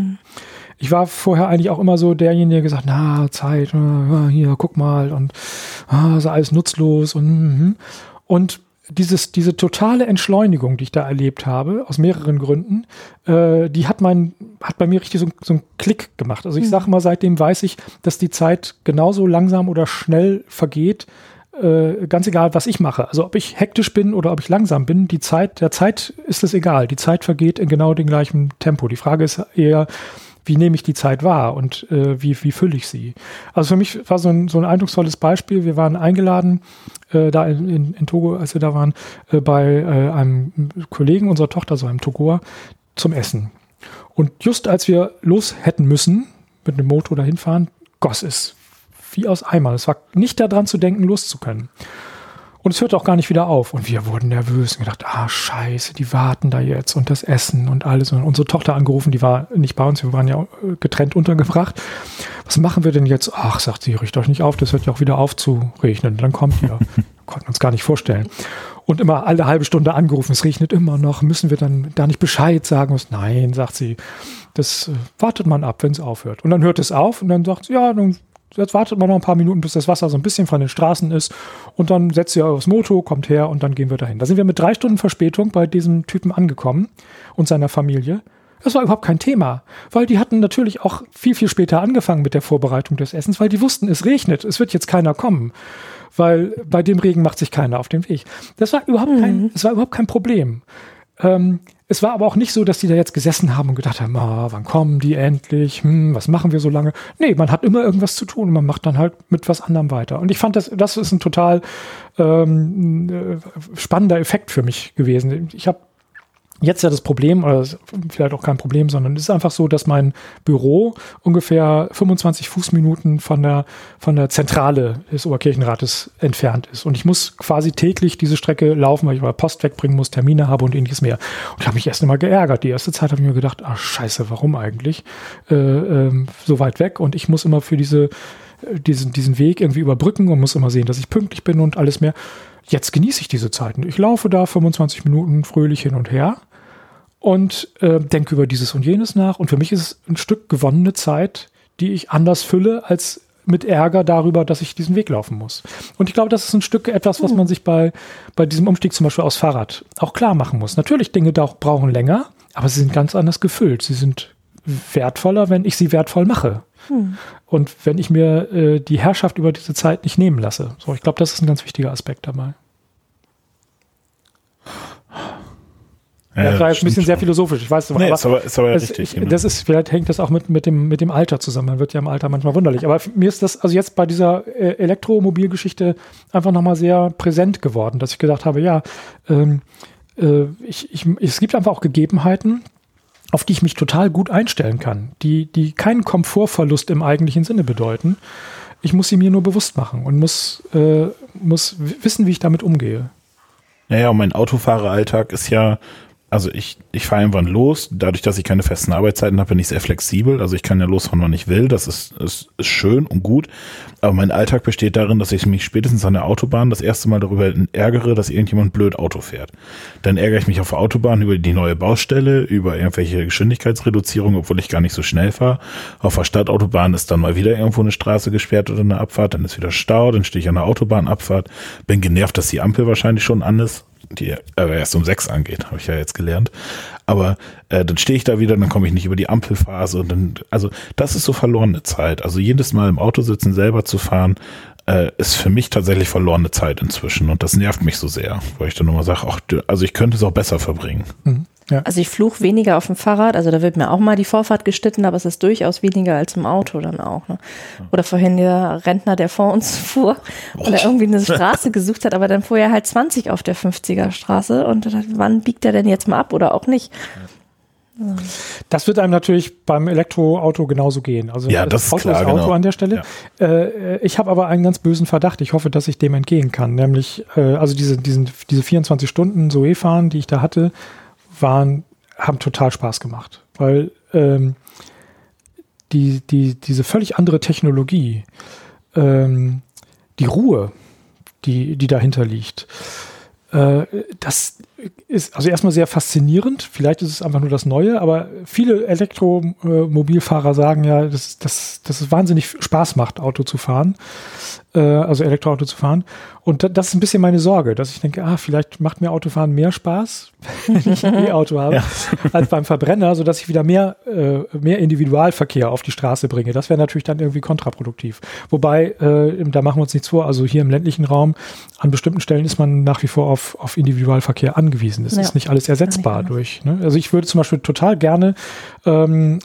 Ich war vorher eigentlich auch immer so derjenige, der gesagt, na, Zeit, hier, guck mal und ah, ist alles nutzlos und mhm. und dieses, diese totale Entschleunigung, die ich da erlebt habe, aus mehreren Gründen, äh, die hat mein, hat bei mir richtig so, so einen Klick gemacht. Also ich sage mal, seitdem weiß ich, dass die Zeit genauso langsam oder schnell vergeht, äh, ganz egal, was ich mache. Also ob ich hektisch bin oder ob ich langsam bin, die Zeit, der Zeit ist es egal. Die Zeit vergeht in genau dem gleichen Tempo. Die Frage ist eher, wie nehme ich die Zeit wahr und äh, wie, wie fülle ich sie? Also für mich war so ein, so ein eindrucksvolles Beispiel. Wir waren eingeladen, äh, da in, in, in Togo, als wir da waren, äh, bei äh, einem Kollegen unserer Tochter, so einem Togoer, zum Essen. Und just als wir los hätten müssen, mit einem Motor dahin fahren, goss es wie aus Eimern. Es war nicht daran zu denken, los können. Und es hört auch gar nicht wieder auf. Und wir wurden nervös und gedacht, ah, scheiße, die warten da jetzt und das Essen und alles. Und unsere Tochter angerufen, die war nicht bei uns, wir waren ja äh, getrennt untergebracht. Was machen wir denn jetzt? Ach, sagt sie, richtet euch nicht auf, das hört ja auch wieder auf zu regnen. Dann kommt ihr. Konnten uns gar nicht vorstellen. Und immer alle halbe Stunde angerufen, es regnet immer noch, müssen wir dann da nicht Bescheid sagen? Was? Nein, sagt sie, das äh, wartet man ab, wenn es aufhört. Und dann hört es auf und dann sagt sie, ja, dann jetzt wartet man noch ein paar Minuten, bis das Wasser so ein bisschen von den Straßen ist und dann setzt ihr aufs Moto, kommt her und dann gehen wir dahin. Da sind wir mit drei Stunden Verspätung bei diesem Typen angekommen und seiner Familie. Das war überhaupt kein Thema, weil die hatten natürlich auch viel, viel später angefangen mit der Vorbereitung des Essens, weil die wussten, es regnet, es wird jetzt keiner kommen, weil bei dem Regen macht sich keiner auf den Weg. Das war überhaupt kein, das war überhaupt kein Problem. Ähm, es war aber auch nicht so, dass die da jetzt gesessen haben und gedacht haben, ah, wann kommen die endlich? Hm, was machen wir so lange? Nee, man hat immer irgendwas zu tun und man macht dann halt mit was anderem weiter. Und ich fand, das, das ist ein total ähm, äh, spannender Effekt für mich gewesen. Ich habe jetzt ja das Problem, oder vielleicht auch kein Problem, sondern es ist einfach so, dass mein Büro ungefähr 25 Fußminuten von der, von der Zentrale des Oberkirchenrates entfernt ist. Und ich muss quasi täglich diese Strecke laufen, weil ich mal Post wegbringen muss, Termine habe und ähnliches mehr. Und habe mich erst immer geärgert. Die erste Zeit habe ich mir gedacht, ach scheiße, warum eigentlich äh, äh, so weit weg? Und ich muss immer für diese, diesen, diesen Weg irgendwie überbrücken und muss immer sehen, dass ich pünktlich bin und alles mehr. Jetzt genieße ich diese Zeiten. Ich laufe da 25 Minuten fröhlich hin und her und äh, denke über dieses und jenes nach. Und für mich ist es ein Stück gewonnene Zeit, die ich anders fülle als mit Ärger darüber, dass ich diesen Weg laufen muss. Und ich glaube, das ist ein Stück etwas, was man sich bei, bei diesem Umstieg zum Beispiel aus Fahrrad auch klar machen muss. Natürlich, Dinge da auch brauchen länger, aber sie sind ganz anders gefüllt. Sie sind wertvoller, wenn ich sie wertvoll mache. Hm. Und wenn ich mir äh, die Herrschaft über diese Zeit nicht nehmen lasse. So, ich glaube, das ist ein ganz wichtiger Aspekt dabei. Ja, das war jetzt ein bisschen sehr philosophisch, ich weiß nee, aber, ist aber, ist aber ja richtig. Ich, genau. Das ist, vielleicht hängt das auch mit, mit, dem, mit dem Alter zusammen. Man wird ja im Alter manchmal wunderlich. Aber mir ist das also jetzt bei dieser äh, Elektromobilgeschichte einfach nochmal sehr präsent geworden, dass ich gedacht habe, ja, ähm, äh, ich, ich, es gibt einfach auch Gegebenheiten, auf die ich mich total gut einstellen kann, die, die keinen Komfortverlust im eigentlichen Sinne bedeuten. Ich muss sie mir nur bewusst machen und muss, äh, muss wissen, wie ich damit umgehe. Naja, mein Autofahreralltag ist ja also ich, ich fahre irgendwann los. Dadurch, dass ich keine festen Arbeitszeiten habe, bin ich sehr flexibel. Also ich kann ja losfahren, wann ich will. Das ist, ist, ist schön und gut. Aber mein Alltag besteht darin, dass ich mich spätestens an der Autobahn das erste Mal darüber ärgere, dass irgendjemand blöd Auto fährt. Dann ärgere ich mich auf der Autobahn über die neue Baustelle, über irgendwelche Geschwindigkeitsreduzierung, obwohl ich gar nicht so schnell fahre. Auf der Stadtautobahn ist dann mal wieder irgendwo eine Straße gesperrt oder eine Abfahrt, dann ist wieder Stau, dann stehe ich an der Autobahnabfahrt, bin genervt, dass die Ampel wahrscheinlich schon an ist die äh, erst um sechs angeht, habe ich ja jetzt gelernt. Aber äh, dann stehe ich da wieder, dann komme ich nicht über die Ampelphase und dann, also das ist so verlorene Zeit. Also jedes Mal im Auto sitzen, selber zu fahren, äh, ist für mich tatsächlich verlorene Zeit inzwischen und das nervt mich so sehr, weil ich dann nochmal sage, ach, also ich könnte es auch besser verbringen. Mhm. Ja. Also ich fluche weniger auf dem Fahrrad, also da wird mir auch mal die Vorfahrt geschnitten, aber es ist durchaus weniger als im Auto dann auch. Ne? Oder vorhin der Rentner, der vor uns fuhr und er irgendwie eine Straße gesucht hat, aber dann fuhr er halt 20 auf der 50er Straße und wann biegt er denn jetzt mal ab oder auch nicht? Das wird einem natürlich beim Elektroauto genauso gehen. Also ja, das, das Auto ist, klar, Auto genau. an der Stelle. Ja. Äh, ich habe aber einen ganz bösen Verdacht. Ich hoffe, dass ich dem entgehen kann. Nämlich, äh, also diese, diesen, diese 24 Stunden Zoe-Fahren, die ich da hatte, waren, haben total Spaß gemacht, weil ähm, die, die, diese völlig andere Technologie, ähm, die Ruhe, die, die dahinter liegt, äh, das ist also erstmal sehr faszinierend. Vielleicht ist es einfach nur das Neue, aber viele Elektromobilfahrer sagen ja, dass, dass, dass es wahnsinnig Spaß macht, Auto zu fahren, äh, also Elektroauto zu fahren. Und das ist ein bisschen meine Sorge, dass ich denke, ah, vielleicht macht mir Autofahren mehr Spaß, wenn ich ein E-Auto habe, ja. als beim Verbrenner, sodass ich wieder mehr, äh, mehr Individualverkehr auf die Straße bringe. Das wäre natürlich dann irgendwie kontraproduktiv. Wobei, äh, da machen wir uns nichts vor, also hier im ländlichen Raum, an bestimmten Stellen ist man nach wie vor auf, auf Individualverkehr angewiesen. Das ja. ist nicht alles ersetzbar durch. Ne? Also ich würde zum Beispiel total gerne, ähm,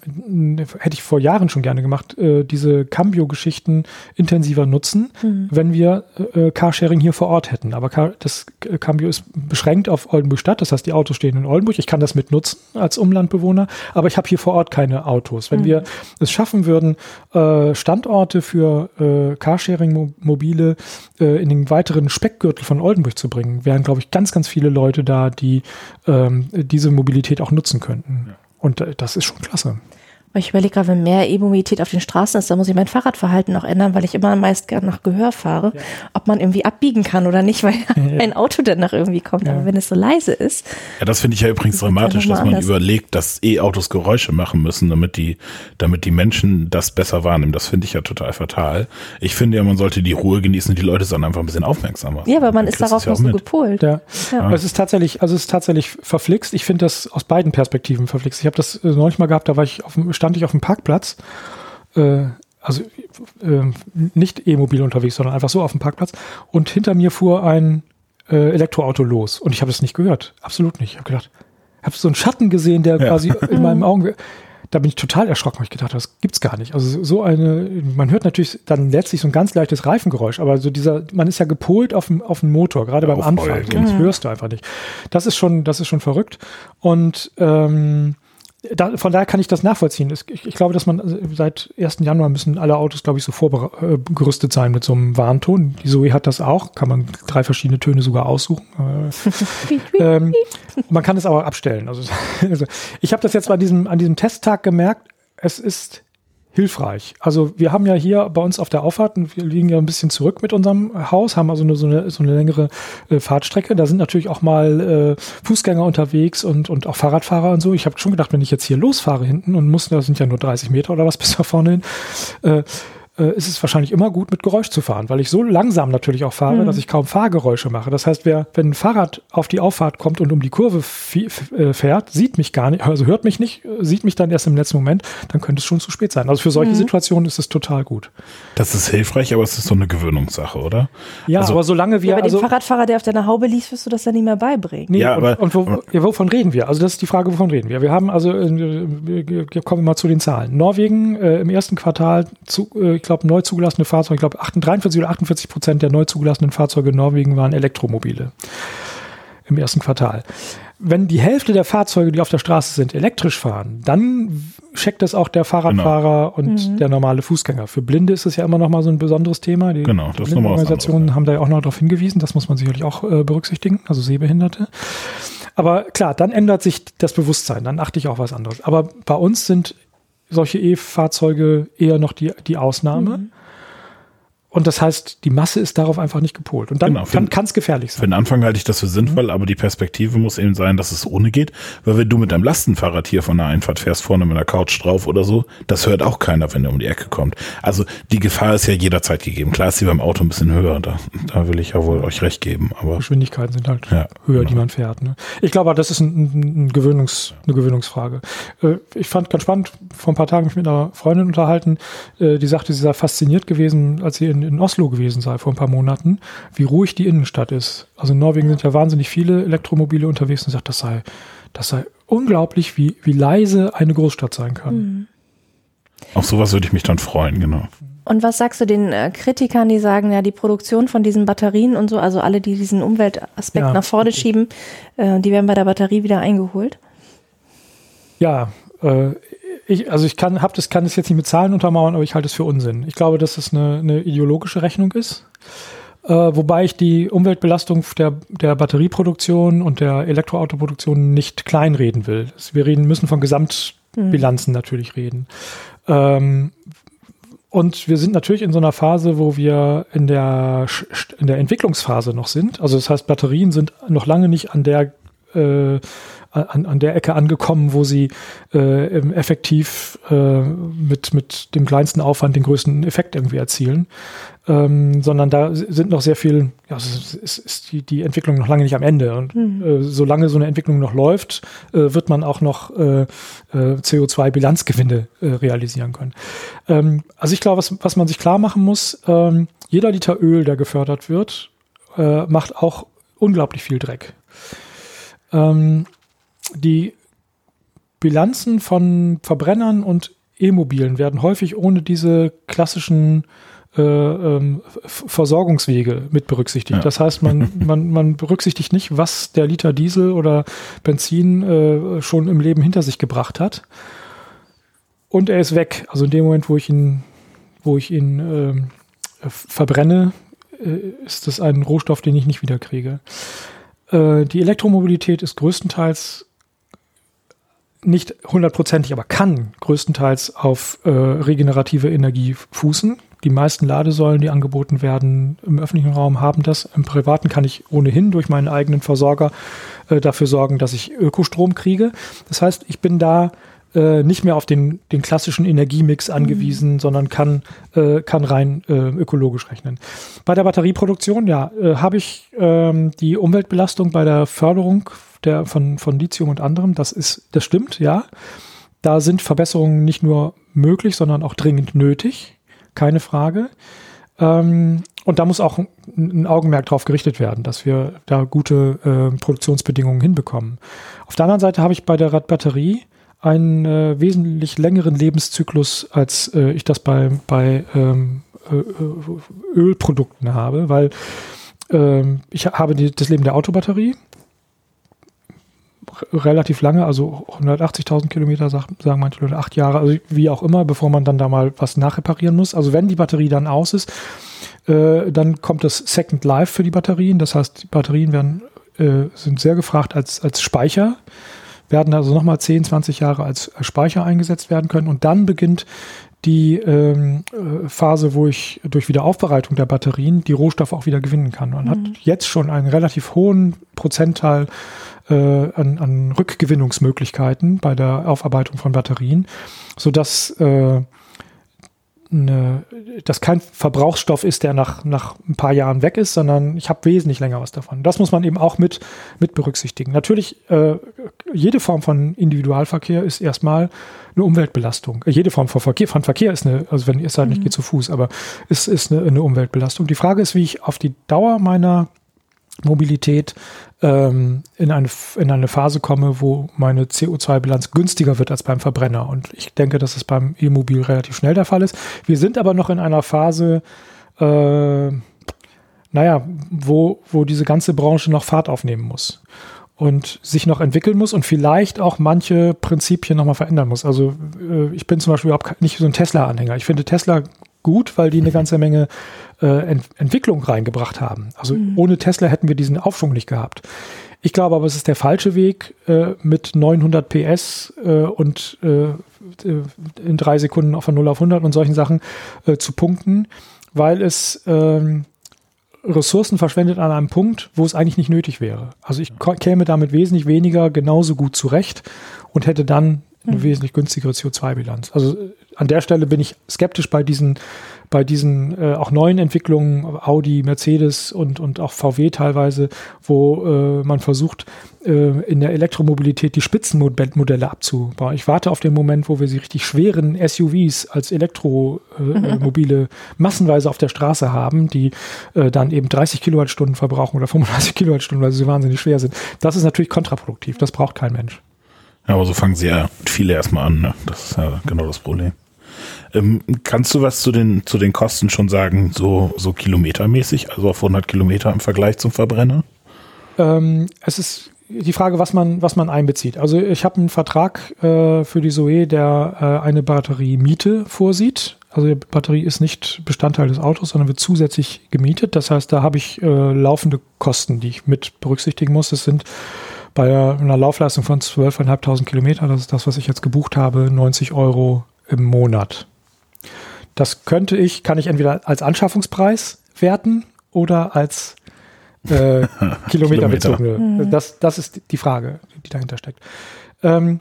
hätte ich vor Jahren schon gerne gemacht, äh, diese Cambio-Geschichten intensiver nutzen, mhm. wenn wir äh, Carsharing Carsharing hier vor Ort hätten. Aber das Cambio ist beschränkt auf Oldenburg Stadt. Das heißt, die Autos stehen in Oldenburg. Ich kann das mitnutzen als Umlandbewohner, aber ich habe hier vor Ort keine Autos. Wenn mhm. wir es schaffen würden, äh, Standorte für äh, Carsharing-Mobile äh, in den weiteren Speckgürtel von Oldenburg zu bringen, wären, glaube ich, ganz, ganz viele Leute da, die ähm, diese Mobilität auch nutzen könnten. Ja. Und das ist schon klasse. Ich überlege gerade, wenn mehr E-Mobilität auf den Straßen ist, dann muss ich mein Fahrradverhalten auch ändern, weil ich immer meist gern nach Gehör fahre, ja. ob man irgendwie abbiegen kann oder nicht, weil ja. ein Auto dann nach irgendwie kommt. Ja. Aber wenn es so leise ist. Ja, das finde ich ja übrigens dramatisch, dass man anders. überlegt, dass E-Autos Geräusche machen müssen, damit die, damit die Menschen das besser wahrnehmen. Das finde ich ja total fatal. Ich finde ja, man sollte die Ruhe genießen und die Leute sollen einfach ein bisschen aufmerksamer. Ja, aber man ist darauf nicht so gepolt. Ja. ja. Es ist tatsächlich, also es ist tatsächlich verflixt. Ich finde das aus beiden Perspektiven verflixt. Ich habe das äh, neulich mal gehabt, da war ich auf dem Stand stand ich auf dem Parkplatz, äh, also äh, nicht E-Mobil unterwegs, sondern einfach so auf dem Parkplatz und hinter mir fuhr ein äh, Elektroauto los und ich habe es nicht gehört, absolut nicht. Ich habe gedacht, ich habe so einen Schatten gesehen, der ja. quasi in meinen Augen da bin ich total erschrocken, weil ich gedacht habe, das gibt's gar nicht. Also so eine, man hört natürlich dann letztlich so ein ganz leichtes Reifengeräusch, aber so dieser, man ist ja gepolt auf den, auf den Motor, gerade beim Anfang. So, das hörst du einfach nicht. Das ist schon, das ist schon verrückt. Und ähm, da, von daher kann ich das nachvollziehen. Ich, ich, glaube, dass man also seit 1. Januar müssen alle Autos, glaube ich, so vorgerüstet sein mit so einem Warnton. Die Zoe hat das auch, kann man drei verschiedene Töne sogar aussuchen. ähm, man kann es aber abstellen. Also, also ich habe das jetzt bei diesem, an diesem Testtag gemerkt, es ist hilfreich. Also wir haben ja hier bei uns auf der Auffahrt, wir liegen ja ein bisschen zurück mit unserem Haus, haben also nur so eine, so eine längere äh, Fahrtstrecke. Da sind natürlich auch mal äh, Fußgänger unterwegs und, und auch Fahrradfahrer und so. Ich habe schon gedacht, wenn ich jetzt hier losfahre hinten und muss, das sind ja nur 30 Meter oder was bis da vorne hin, äh, äh, ist es wahrscheinlich immer gut, mit Geräusch zu fahren, weil ich so langsam natürlich auch fahre, mhm. dass ich kaum Fahrgeräusche mache. Das heißt, wer, wenn ein Fahrrad auf die Auffahrt kommt und um die Kurve äh, fährt, sieht mich gar nicht, also hört mich nicht, äh, sieht mich dann erst im letzten Moment, dann könnte es schon zu spät sein. Also für solche mhm. Situationen ist es total gut. Das ist hilfreich, aber es ist so eine Gewöhnungssache, oder? Ja, also, aber solange wir. Ja, aber also, dem Fahrradfahrer, der auf deiner Haube liegt, wirst du das dann nicht mehr beibringen. Nee, ja, aber, und, und wo, ja, wovon reden wir? Also das ist die Frage, wovon reden wir? Wir haben also, wir kommen mal zu den Zahlen. Norwegen äh, im ersten Quartal, zu, äh, glaube, neu zugelassene Fahrzeuge, ich glaube 43 oder 48 Prozent der neu zugelassenen Fahrzeuge in Norwegen waren Elektromobile im ersten Quartal. Wenn die Hälfte der Fahrzeuge, die auf der Straße sind, elektrisch fahren, dann checkt das auch der Fahrradfahrer genau. und mhm. der normale Fußgänger. Für Blinde ist es ja immer noch mal so ein besonderes Thema. Die genau, das Organisationen haben da ja auch noch darauf hingewiesen. Das muss man sicherlich auch äh, berücksichtigen, also Sehbehinderte. Aber klar, dann ändert sich das Bewusstsein, dann achte ich auch was anderes. Aber bei uns sind solche E-Fahrzeuge eher noch die, die Ausnahme. Mhm. Und das heißt, die Masse ist darauf einfach nicht gepolt. Und dann genau, kann es gefährlich sein. Für den Anfang halte ich das für sinnvoll, mhm. aber die Perspektive muss eben sein, dass es ohne geht. Weil wenn du mit deinem Lastenfahrrad hier von der Einfahrt fährst, vorne mit einer Couch drauf oder so, das hört auch keiner, wenn der um die Ecke kommt. Also die Gefahr ist ja jederzeit gegeben. Klar ist sie beim Auto ein bisschen höher. Da, da will ich ja wohl euch recht geben. Aber Geschwindigkeiten sind halt ja, höher, genau. die man fährt. Ne? Ich glaube, das ist ein, ein Gewöhnungs, eine Gewöhnungsfrage. Äh, ich fand ganz spannend, vor ein paar Tagen mich mit einer Freundin unterhalten, äh, die sagte, sie sei fasziniert gewesen, als sie in in Oslo gewesen sei vor ein paar Monaten, wie ruhig die Innenstadt ist. Also in Norwegen sind ja wahnsinnig viele Elektromobile unterwegs und sagt, das sei, das sei unglaublich, wie, wie leise eine Großstadt sein kann. Mhm. Auf sowas würde ich mich dann freuen, genau. Und was sagst du den äh, Kritikern, die sagen, ja, die Produktion von diesen Batterien und so, also alle, die diesen Umweltaspekt ja, nach vorne okay. schieben, äh, die werden bei der Batterie wieder eingeholt? Ja, äh, ich, also ich kann, hab das, kann das jetzt nicht mit Zahlen untermauern, aber ich halte es für Unsinn. Ich glaube, dass es eine, eine ideologische Rechnung ist. Äh, wobei ich die Umweltbelastung der, der Batterieproduktion und der Elektroautoproduktion nicht kleinreden will. Wir reden, müssen von Gesamtbilanzen mhm. natürlich reden. Ähm, und wir sind natürlich in so einer Phase, wo wir in der, in der Entwicklungsphase noch sind. Also das heißt, Batterien sind noch lange nicht an der äh, an, an der Ecke angekommen, wo sie äh, effektiv äh, mit, mit dem kleinsten Aufwand den größten Effekt irgendwie erzielen. Ähm, sondern da sind noch sehr viel, ja, es ist, ist die, die Entwicklung noch lange nicht am Ende. Und mhm. äh, solange so eine Entwicklung noch läuft, äh, wird man auch noch äh, äh CO2-Bilanzgewinne äh, realisieren können. Ähm, also ich glaube, was, was man sich klar machen muss, ähm, jeder Liter Öl, der gefördert wird, äh, macht auch unglaublich viel Dreck. Ähm, die Bilanzen von Verbrennern und E-Mobilen werden häufig ohne diese klassischen äh, ähm, Versorgungswege mit berücksichtigt. Ja. Das heißt, man, man, man berücksichtigt nicht, was der Liter Diesel oder Benzin äh, schon im Leben hinter sich gebracht hat. Und er ist weg. Also in dem Moment, wo ich ihn, wo ich ihn äh, verbrenne, äh, ist das ein Rohstoff, den ich nicht wiederkriege. Äh, die Elektromobilität ist größtenteils nicht hundertprozentig, aber kann größtenteils auf äh, regenerative Energie fußen. Die meisten Ladesäulen, die angeboten werden im öffentlichen Raum, haben das. Im privaten kann ich ohnehin durch meinen eigenen Versorger äh, dafür sorgen, dass ich Ökostrom kriege. Das heißt, ich bin da äh, nicht mehr auf den, den klassischen Energiemix angewiesen, mhm. sondern kann, äh, kann rein äh, ökologisch rechnen. Bei der Batterieproduktion, ja, äh, habe ich ähm, die Umweltbelastung bei der Förderung der, von, von Lithium und anderem. Das ist, das stimmt, ja. Da sind Verbesserungen nicht nur möglich, sondern auch dringend nötig. Keine Frage. Ähm, und da muss auch ein, Augenmerk drauf gerichtet werden, dass wir da gute äh, Produktionsbedingungen hinbekommen. Auf der anderen Seite habe ich bei der Radbatterie einen äh, wesentlich längeren Lebenszyklus, als äh, ich das bei, bei ähm, äh, Ölprodukten habe, weil ähm, ich habe die, das Leben der Autobatterie relativ lange, also 180.000 Kilometer, sagen manche Leute, acht Jahre, also wie auch immer, bevor man dann da mal was nachreparieren muss. Also wenn die Batterie dann aus ist, äh, dann kommt das Second Life für die Batterien. Das heißt, die Batterien werden, äh, sind sehr gefragt als, als Speicher, werden also nochmal 10, 20 Jahre als, als Speicher eingesetzt werden können. Und dann beginnt die ähm, äh, Phase, wo ich durch Wiederaufbereitung der Batterien die Rohstoffe auch wieder gewinnen kann. Man mhm. hat jetzt schon einen relativ hohen Prozentteil äh, an, an Rückgewinnungsmöglichkeiten bei der Aufarbeitung von Batterien, sodass äh, eine, das kein Verbrauchsstoff ist, der nach, nach ein paar Jahren weg ist, sondern ich habe wesentlich länger was davon. Das muss man eben auch mit, mit berücksichtigen. Natürlich, äh, jede Form von Individualverkehr ist erstmal eine Umweltbelastung. Jede Form von Verkehr, von Verkehr ist eine, also wenn ihr nicht mhm. geht zu Fuß, aber ist, ist eine, eine Umweltbelastung. Die Frage ist, wie ich auf die Dauer meiner Mobilität ähm, in, eine, in eine Phase komme, wo meine CO2-Bilanz günstiger wird als beim Verbrenner. Und ich denke, dass es beim E-Mobil relativ schnell der Fall ist. Wir sind aber noch in einer Phase, äh, naja, wo, wo diese ganze Branche noch Fahrt aufnehmen muss und sich noch entwickeln muss und vielleicht auch manche Prinzipien nochmal verändern muss. Also äh, ich bin zum Beispiel überhaupt nicht so ein Tesla-Anhänger. Ich finde Tesla gut, weil die eine ganze Menge äh, Ent Entwicklung reingebracht haben. Also mhm. ohne Tesla hätten wir diesen Aufschwung nicht gehabt. Ich glaube aber, es ist der falsche Weg, äh, mit 900 PS äh, und äh, in drei Sekunden von 0 auf 100 und solchen Sachen äh, zu punkten, weil es ähm, Ressourcen verschwendet an einem Punkt, wo es eigentlich nicht nötig wäre. Also ich käme damit wesentlich weniger genauso gut zurecht und hätte dann eine mhm. wesentlich günstigere CO2-Bilanz. Also äh, an der Stelle bin ich skeptisch bei diesen, bei diesen äh, auch neuen Entwicklungen, Audi, Mercedes und, und auch VW teilweise, wo äh, man versucht, äh, in der Elektromobilität die Spitzenmodelle abzubauen. Ich warte auf den Moment, wo wir sie richtig schweren SUVs als Elektromobile äh, mhm. massenweise auf der Straße haben, die äh, dann eben 30 Kilowattstunden verbrauchen oder 35 Kilowattstunden, weil sie so wahnsinnig schwer sind. Das ist natürlich kontraproduktiv. Das braucht kein Mensch. Ja, aber so fangen sie ja viele erstmal an. Ne? Das ist ja genau das Problem. Ähm, kannst du was zu den, zu den Kosten schon sagen, so, so kilometermäßig, also auf 100 Kilometer im Vergleich zum Verbrenner? Ähm, es ist die Frage, was man, was man einbezieht. Also ich habe einen Vertrag äh, für die Zoe, der äh, eine Batteriemiete vorsieht. Also die Batterie ist nicht Bestandteil des Autos, sondern wird zusätzlich gemietet. Das heißt, da habe ich äh, laufende Kosten, die ich mit berücksichtigen muss. Das sind bei einer Laufleistung von 12.500 Kilometer, das ist das, was ich jetzt gebucht habe, 90 Euro im Monat. Das könnte ich, kann ich entweder als Anschaffungspreis werten oder als äh, Kilometerbezogene. Mhm. Das, das ist die Frage, die dahinter steckt. Ähm,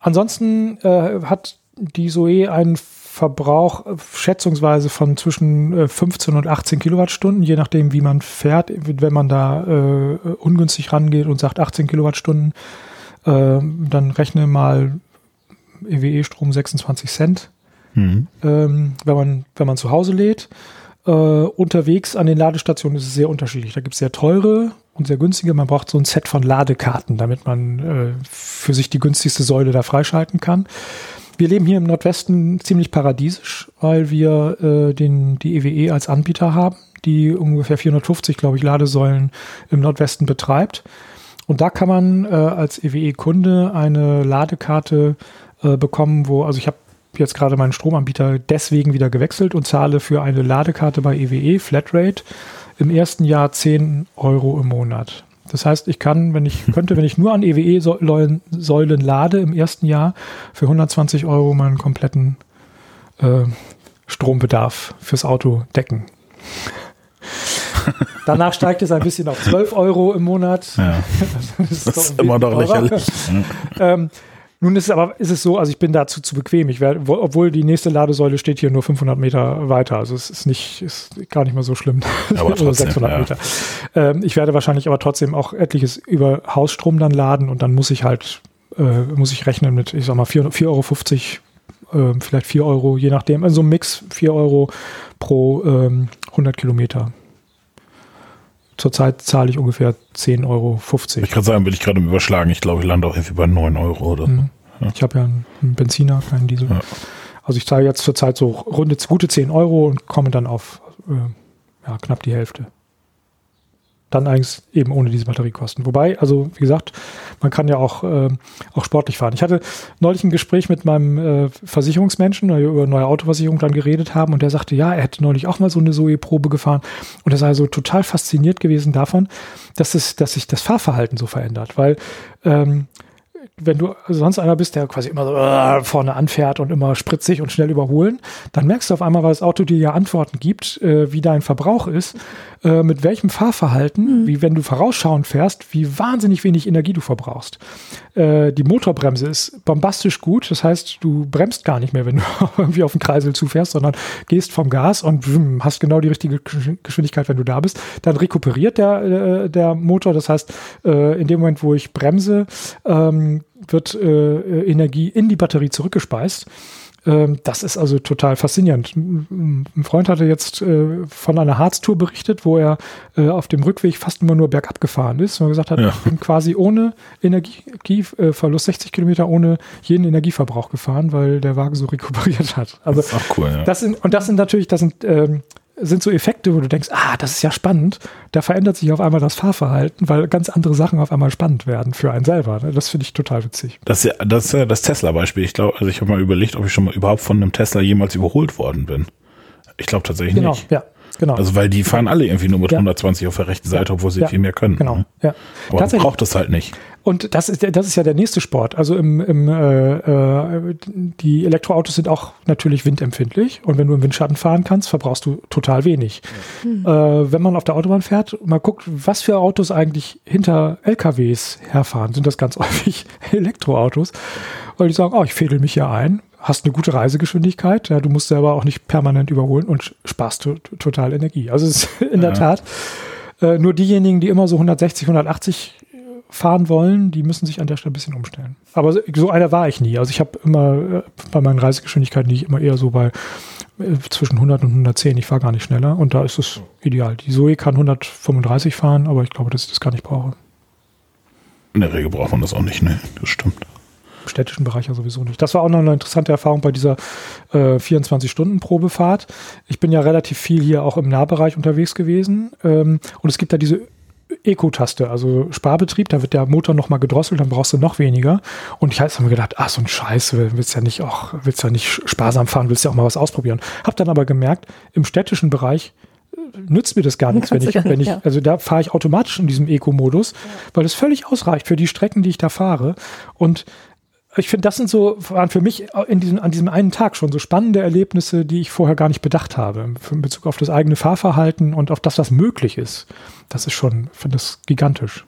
ansonsten äh, hat die Zoe einen Verbrauch äh, schätzungsweise von zwischen 15 äh, und 18 Kilowattstunden, je nachdem, wie man fährt. Wenn man da äh, ungünstig rangeht und sagt 18 Kilowattstunden, äh, dann rechne mal EWE-Strom 26 Cent, mhm. ähm, wenn, man, wenn man zu Hause lädt. Äh, unterwegs an den Ladestationen ist es sehr unterschiedlich. Da gibt es sehr teure und sehr günstige. Man braucht so ein Set von Ladekarten, damit man äh, für sich die günstigste Säule da freischalten kann. Wir leben hier im Nordwesten ziemlich paradiesisch, weil wir äh, den, die EWE e als Anbieter haben, die ungefähr 450, glaube ich, Ladesäulen im Nordwesten betreibt. Und da kann man äh, als EWE-Kunde eine Ladekarte äh, bekommen, wo, also ich habe jetzt gerade meinen Stromanbieter deswegen wieder gewechselt und zahle für eine Ladekarte bei EWE e Flatrate im ersten Jahr 10 Euro im Monat. Das heißt, ich kann, wenn ich könnte, wenn ich nur an EWE-Säulen lade im ersten Jahr für 120 Euro meinen kompletten äh, Strombedarf fürs Auto decken. Danach steigt es ein bisschen auf 12 Euro im Monat. Ja. Das ist, das ist immer noch lächerlich. ähm, nun ist es aber ist es so, also ich bin dazu zu bequem. Ich werde, obwohl die nächste Ladesäule steht hier nur 500 Meter weiter. Also es ist nicht, ist gar nicht mal so schlimm. Aber trotzdem, 600 ja. Meter. Ähm, ich werde wahrscheinlich aber trotzdem auch etliches über Hausstrom dann laden und dann muss ich halt, äh, muss ich rechnen mit, ich sag mal, 4,50 Euro, äh, vielleicht 4 Euro, je nachdem. In so einem Mix 4 Euro pro ähm, 100 Kilometer. Zurzeit zahle ich ungefähr 10,50 Euro. Ich kann sagen, bin ich gerade im Überschlagen. Ich glaube, ich lande auch irgendwie bei 9 Euro oder mhm. Ja. Ich habe ja einen, einen Benziner, keinen Diesel. Ja. Also ich zahle jetzt zurzeit so runde gute 10 Euro und komme dann auf äh, ja, knapp die Hälfte. Dann eigentlich eben ohne diese Batteriekosten. Wobei, also wie gesagt, man kann ja auch, äh, auch sportlich fahren. Ich hatte neulich ein Gespräch mit meinem äh, Versicherungsmenschen, weil wir über neue Autoversicherung dann geredet haben und der sagte, ja, er hätte neulich auch mal so eine Zoe-Probe gefahren und er sei so total fasziniert gewesen davon, dass, es, dass sich das Fahrverhalten so verändert, weil ähm, wenn du sonst einer bist, der quasi immer so äh, vorne anfährt und immer spritzig und schnell überholen, dann merkst du auf einmal, weil das Auto dir ja Antworten gibt, äh, wie dein Verbrauch ist, äh, mit welchem Fahrverhalten, wie wenn du vorausschauend fährst, wie wahnsinnig wenig Energie du verbrauchst. Äh, die Motorbremse ist bombastisch gut, das heißt, du bremst gar nicht mehr, wenn du irgendwie auf den Kreisel zufährst, sondern gehst vom Gas und wum, hast genau die richtige Geschwindigkeit, wenn du da bist. Dann rekuperiert der, äh, der Motor, das heißt, in dem Moment, wo ich bremse, ähm, wird äh, Energie in die Batterie zurückgespeist. Ähm, das ist also total faszinierend. Ein Freund hatte jetzt äh, von einer Harztour berichtet, wo er äh, auf dem Rückweg fast immer nur bergab gefahren ist und gesagt hat, Ja. ich bin quasi ohne Energieverlust 60 Kilometer ohne jeden Energieverbrauch gefahren, weil der Wagen so rekuperiert hat. Also Das ist auch cool, ja. das sind, und das sind natürlich, das sind, ähm, sind so Effekte, wo du denkst, ah, das ist ja spannend. Da verändert sich auf einmal das Fahrverhalten, weil ganz andere Sachen auf einmal spannend werden für einen selber. Ne? Das finde ich total witzig. Das ist ja das, das Tesla-Beispiel. Ich glaube, also ich habe mal überlegt, ob ich schon mal überhaupt von einem Tesla jemals überholt worden bin. Ich glaube tatsächlich Genau, nicht. ja, genau. Also weil die fahren alle irgendwie nur mit Ja. 120 auf der rechten Seite, obwohl sie Ja, viel mehr können. genau, ne? ja. Aber man braucht das halt nicht. Und das ist, das ist ja der nächste Sport. Also im, im, äh, äh, die Elektroautos sind auch natürlich windempfindlich. Und wenn du im Windschatten fahren kannst, verbrauchst du total wenig. Äh, wenn man auf der Autobahn fährt, mal guckt, was für Autos eigentlich hinter LKWs herfahren, sind das ganz häufig Elektroautos. Weil die sagen, oh, ich fädel mich hier ein, hast eine gute Reisegeschwindigkeit, ja, du musst selber auch nicht permanent überholen und sparst to total Energie. Also es ist in der Ja. Tat äh, nur diejenigen, die immer so 160, 180 fahren wollen, die müssen sich an der Stelle ein bisschen umstellen. Aber so- so einer war ich nie. Also ich habe immer äh, bei meinen Reisegeschwindigkeiten liege ich immer eher so bei äh, zwischen 100 und 110. Ich fahre gar nicht schneller und da ist es ideal. Die Zoe kann 135 fahren, aber ich glaube, dass ich das gar nicht brauche. In der Regel braucht man das auch nicht, ne? Das stimmt. Städtischen Bereich ja sowieso nicht. Das war auch noch eine interessante Erfahrung bei dieser äh, 24-Stunden-Probefahrt. Ich bin ja relativ viel hier auch im Nahbereich unterwegs gewesen ähm, und es gibt da diese Eco-Taste, also Sparbetrieb, da wird der Motor nochmal gedrosselt, dann brauchst du noch weniger. Und ich habe mir gedacht, ach, so ein Scheiß, willst ja nicht auch, willst ja nicht sparsam fahren, willst ja auch mal was ausprobieren. Hab dann aber gemerkt, im städtischen Bereich äh, nützt mir das gar nichts, wenn ich, wenn ich, also da fahre ich automatisch in diesem Eco-Modus, weil es völlig ausreicht für die Strecken, die ich da fahre. Und ich finde, das sind so, waren für mich in diesem, an diesem einen Tag schon so spannende Erlebnisse, die ich vorher gar nicht bedacht habe. In Bezug auf das eigene Fahrverhalten und auf das, was möglich ist. Das ist schon, ich finde das gigantisch.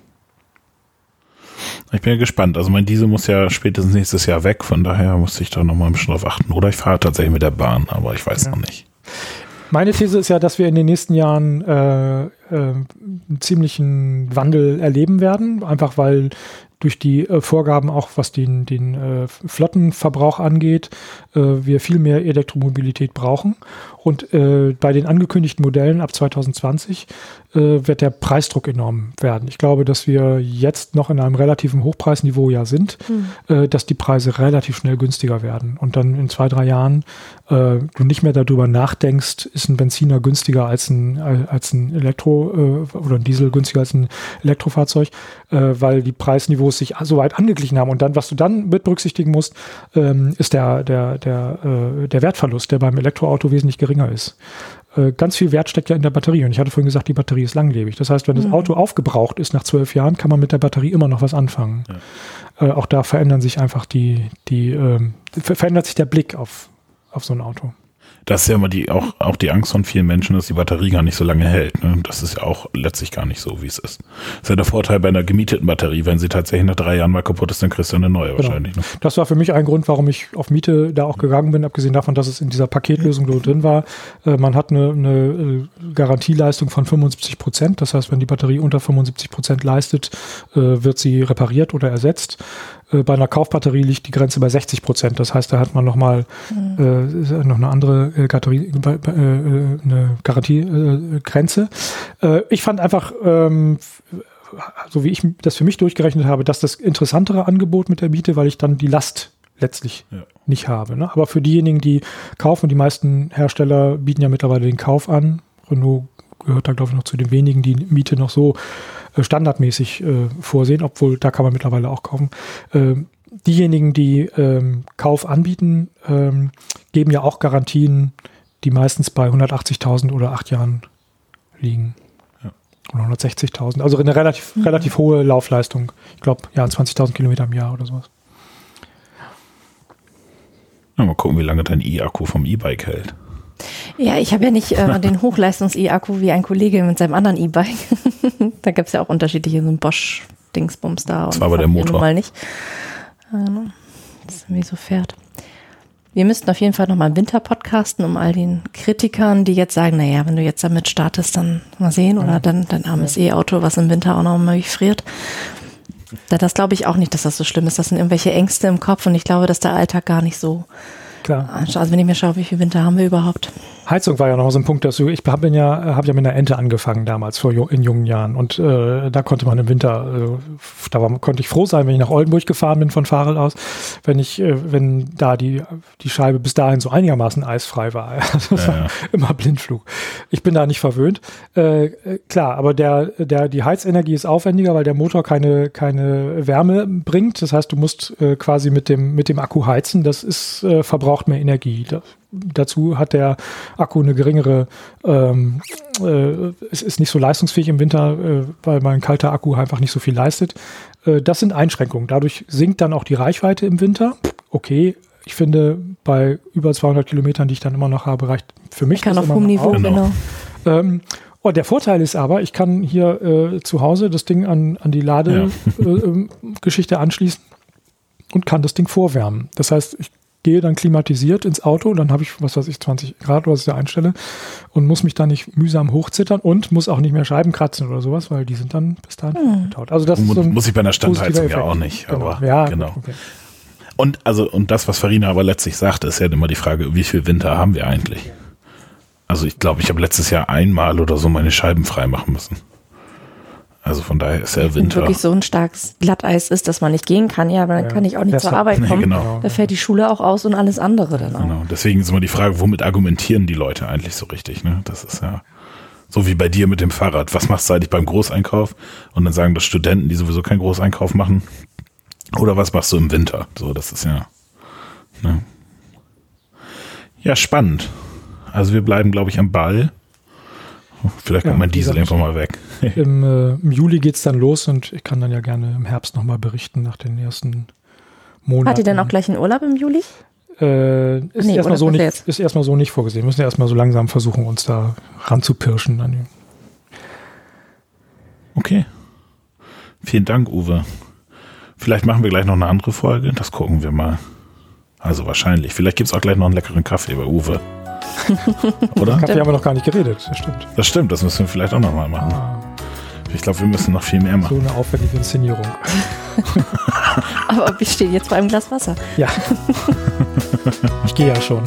Ich bin ja gespannt. Also mein Diesel muss ja spätestens nächstes Jahr weg, von daher muss ich da nochmal ein bisschen drauf achten. Oder ich fahre tatsächlich mit der Bahn, aber ich weiß noch nicht. Meine These ist ja, dass wir in den nächsten Jahren äh, äh, einen ziemlichen Wandel erleben werden, einfach weil durch die äh, Vorgaben auch was den, den äh, Flottenverbrauch angeht, äh, wir viel mehr Elektromobilität brauchen. Und äh, bei den angekündigten Modellen ab 2020 äh, wird der Preisdruck enorm werden. Ich glaube, dass wir jetzt noch in einem relativen Hochpreisniveau ja sind, äh, dass die Preise relativ schnell günstiger werden. Und dann in zwei, drei Jahren äh, du nicht mehr darüber nachdenkst, ist ein Benziner günstiger als ein, als ein Elektro äh, oder ein Diesel günstiger als ein Elektrofahrzeug, äh, weil die Preisniveaus sich so weit angeglichen haben. Und dann, was du dann mit berücksichtigen musst, ähm, ist der, der, der, der Wertverlust, der beim Elektroauto wesentlich geringer ist. Äh, ganz viel Wert steckt ja in der Batterie. Und ich hatte vorhin gesagt, die Batterie ist langlebig. Das heißt, wenn das Auto aufgebraucht ist nach zwölf Jahren, kann man mit der Batterie immer noch was anfangen. Äh, auch da verändern sich einfach die, die ähm, ver verändert sich der Blick auf, auf so ein Auto. Das ist ja immer die, auch, auch die Angst von vielen Menschen, dass die Batterie gar nicht so lange hält. Ne? Das ist ja auch letztlich gar nicht so, wie es ist. Das ist ja der Vorteil bei einer gemieteten Batterie. Wenn sie tatsächlich nach drei Jahren mal kaputt ist, dann kriegst du eine neue Genau. wahrscheinlich. Ne? Das war für mich ein Grund, warum ich auf Miete da auch gegangen bin, abgesehen davon, dass es in dieser Paketlösung so drin war. Äh, man hat eine, eine äh, Garantieleistung von 75 Prozent. Das heißt, wenn die Batterie unter 75 Prozent leistet, äh, wird sie repariert oder ersetzt. Äh, bei einer Kaufbatterie liegt die Grenze bei 60 Prozent. Das heißt, da hat man nochmal äh, noch eine andere äh, Garantie, äh, äh, eine Garantiegrenze. Äh, ich fand einfach, ähm, so wie ich das für mich durchgerechnet habe, dass das interessantere Angebot mit der Miete, weil ich dann die Last letztlich ja. nicht habe. Ne? Aber für diejenigen, die kaufen, die meisten Hersteller bieten ja mittlerweile den Kauf an. Renault gehört da, glaube ich, noch zu den wenigen, die Miete noch so äh, standardmäßig äh, vorsehen, obwohl da kann man mittlerweile auch kaufen. Ähm, diejenigen, die ähm, Kauf anbieten, ähm, geben ja auch Garantien, die meistens bei 180.000 oder acht Jahren liegen. Ja. Oder 160.000. Also eine relativ, mhm. relativ hohe Laufleistung. Ich glaube, ja, 20.000 Kilometer im Jahr oder sowas. Ja, mal gucken, wie lange dein E-Akku vom E-Bike hält. Ja, ich habe ja nicht äh, den Hochleistungs-E-Akku wie ein Kollege mit seinem anderen E-Bike. da gibt es ja auch unterschiedliche, so ein Bosch-Dingsbums da. Das war aber der Motor. Mal nicht. Genau. Das ist irgendwie so fährt. Wir müssten auf jeden Fall nochmal im Winter podcasten, um all den Kritikern, die jetzt sagen, naja, wenn du jetzt damit startest, dann mal sehen, oder dann dein armes E-Auto, was im Winter auch noch mal friert. Das glaube ich auch nicht, dass das so schlimm ist. Das sind irgendwelche Ängste im Kopf und ich glaube, dass der Alltag gar nicht so Klar. Also wenn ich mir schaue, wie viel Winter haben wir überhaupt? Heizung war ja noch so ein Punkt, dass du, ich habe ja, hab ja mit einer Ente angefangen damals vor in jungen Jahren und äh, da konnte man im Winter, äh, da war, konnte ich froh sein, wenn ich nach Oldenburg gefahren bin von Farel aus, wenn ich, äh, wenn da die die Scheibe bis dahin so einigermaßen eisfrei war. Also das ja, war ja. immer Blindflug. Ich bin da nicht verwöhnt. Äh, äh, klar, aber der der die Heizenergie ist aufwendiger, weil der Motor keine keine Wärme bringt. Das heißt, du musst äh, quasi mit dem mit dem Akku heizen. Das ist verbraucht mehr Energie. Das, dazu hat der Akku eine geringere, ähm, äh, es ist nicht so leistungsfähig im Winter, äh, weil mein kalter Akku einfach nicht so viel leistet. Äh, das sind Einschränkungen. Dadurch sinkt dann auch die Reichweite im Winter. Okay, ich finde, bei über 200 Kilometern, die ich dann immer noch habe, reicht für mich. Kann auf hohem Niveau, genau. Ähm, Oh, der Vorteil ist aber, ich kann hier äh, zu Hause das Ding an, an die Ladegeschichte ja. äh, anschließen und kann das Ding vorwärmen. Das heißt, ich gehe dann klimatisiert ins Auto, dann habe ich, was weiß ich, 20 Grad, was ich da einstelle und muss mich da nicht mühsam hochzittern und muss auch nicht mehr Scheiben kratzen oder sowas, weil die sind dann bis dahin hm. getaut. Also das muss, so muss ich bei einer Standheizung ja auch nicht, genau. aber ja, genau. Okay. Und also und das, was Farina aber letztlich sagte, ist ja immer die Frage, wie viel Winter haben wir eigentlich? Also ich glaube, ich habe letztes Jahr einmal oder so meine Scheiben freimachen müssen. Also von daher ist der Winter. Wenn wirklich so ein starkes Glatteis ist, dass man nicht gehen kann, ja, aber dann ja. kann ich auch nicht das zur Arbeit kommen. Nee, genau. Da fällt die Schule auch aus und alles andere dann auch. Genau, deswegen ist immer die Frage, womit argumentieren die Leute eigentlich so richtig, ne? Das ist ja so wie bei dir mit dem Fahrrad. Was machst du eigentlich beim Großeinkauf? Und dann sagen das Studenten, die sowieso keinen Großeinkauf machen. Oder was machst du im Winter? So, das ist ja, ne? Ja, spannend. Also wir bleiben, glaube ich, am Ball. Vielleicht kommt ja, mein Diesel einfach mal weg. Im, äh, Im, Juli geht es dann los und ich kann dann ja gerne im Herbst nochmal berichten nach den ersten Monaten. Hat ihr denn auch gleich einen Urlaub im Juli? Äh, ist, nee, erstmal so nicht, ist erstmal so nicht vorgesehen. Wir müssen ja erstmal so langsam versuchen, uns da ranzupirschen. Okay. Vielen Dank, Uwe. Vielleicht machen wir gleich noch eine andere Folge. Das gucken wir mal. Also wahrscheinlich. Vielleicht gibt es auch gleich noch einen leckeren Kaffee bei Uwe. Oder? Kaffee haben wir noch gar nicht geredet, das stimmt. Das stimmt, das müssen wir vielleicht auch nochmal machen. Ah. Ich glaube, wir müssen noch viel mehr machen. So eine aufwendige Inszenierung. Aber wir stehen jetzt bei einem Glas Wasser. Ja. ich gehe ja schon.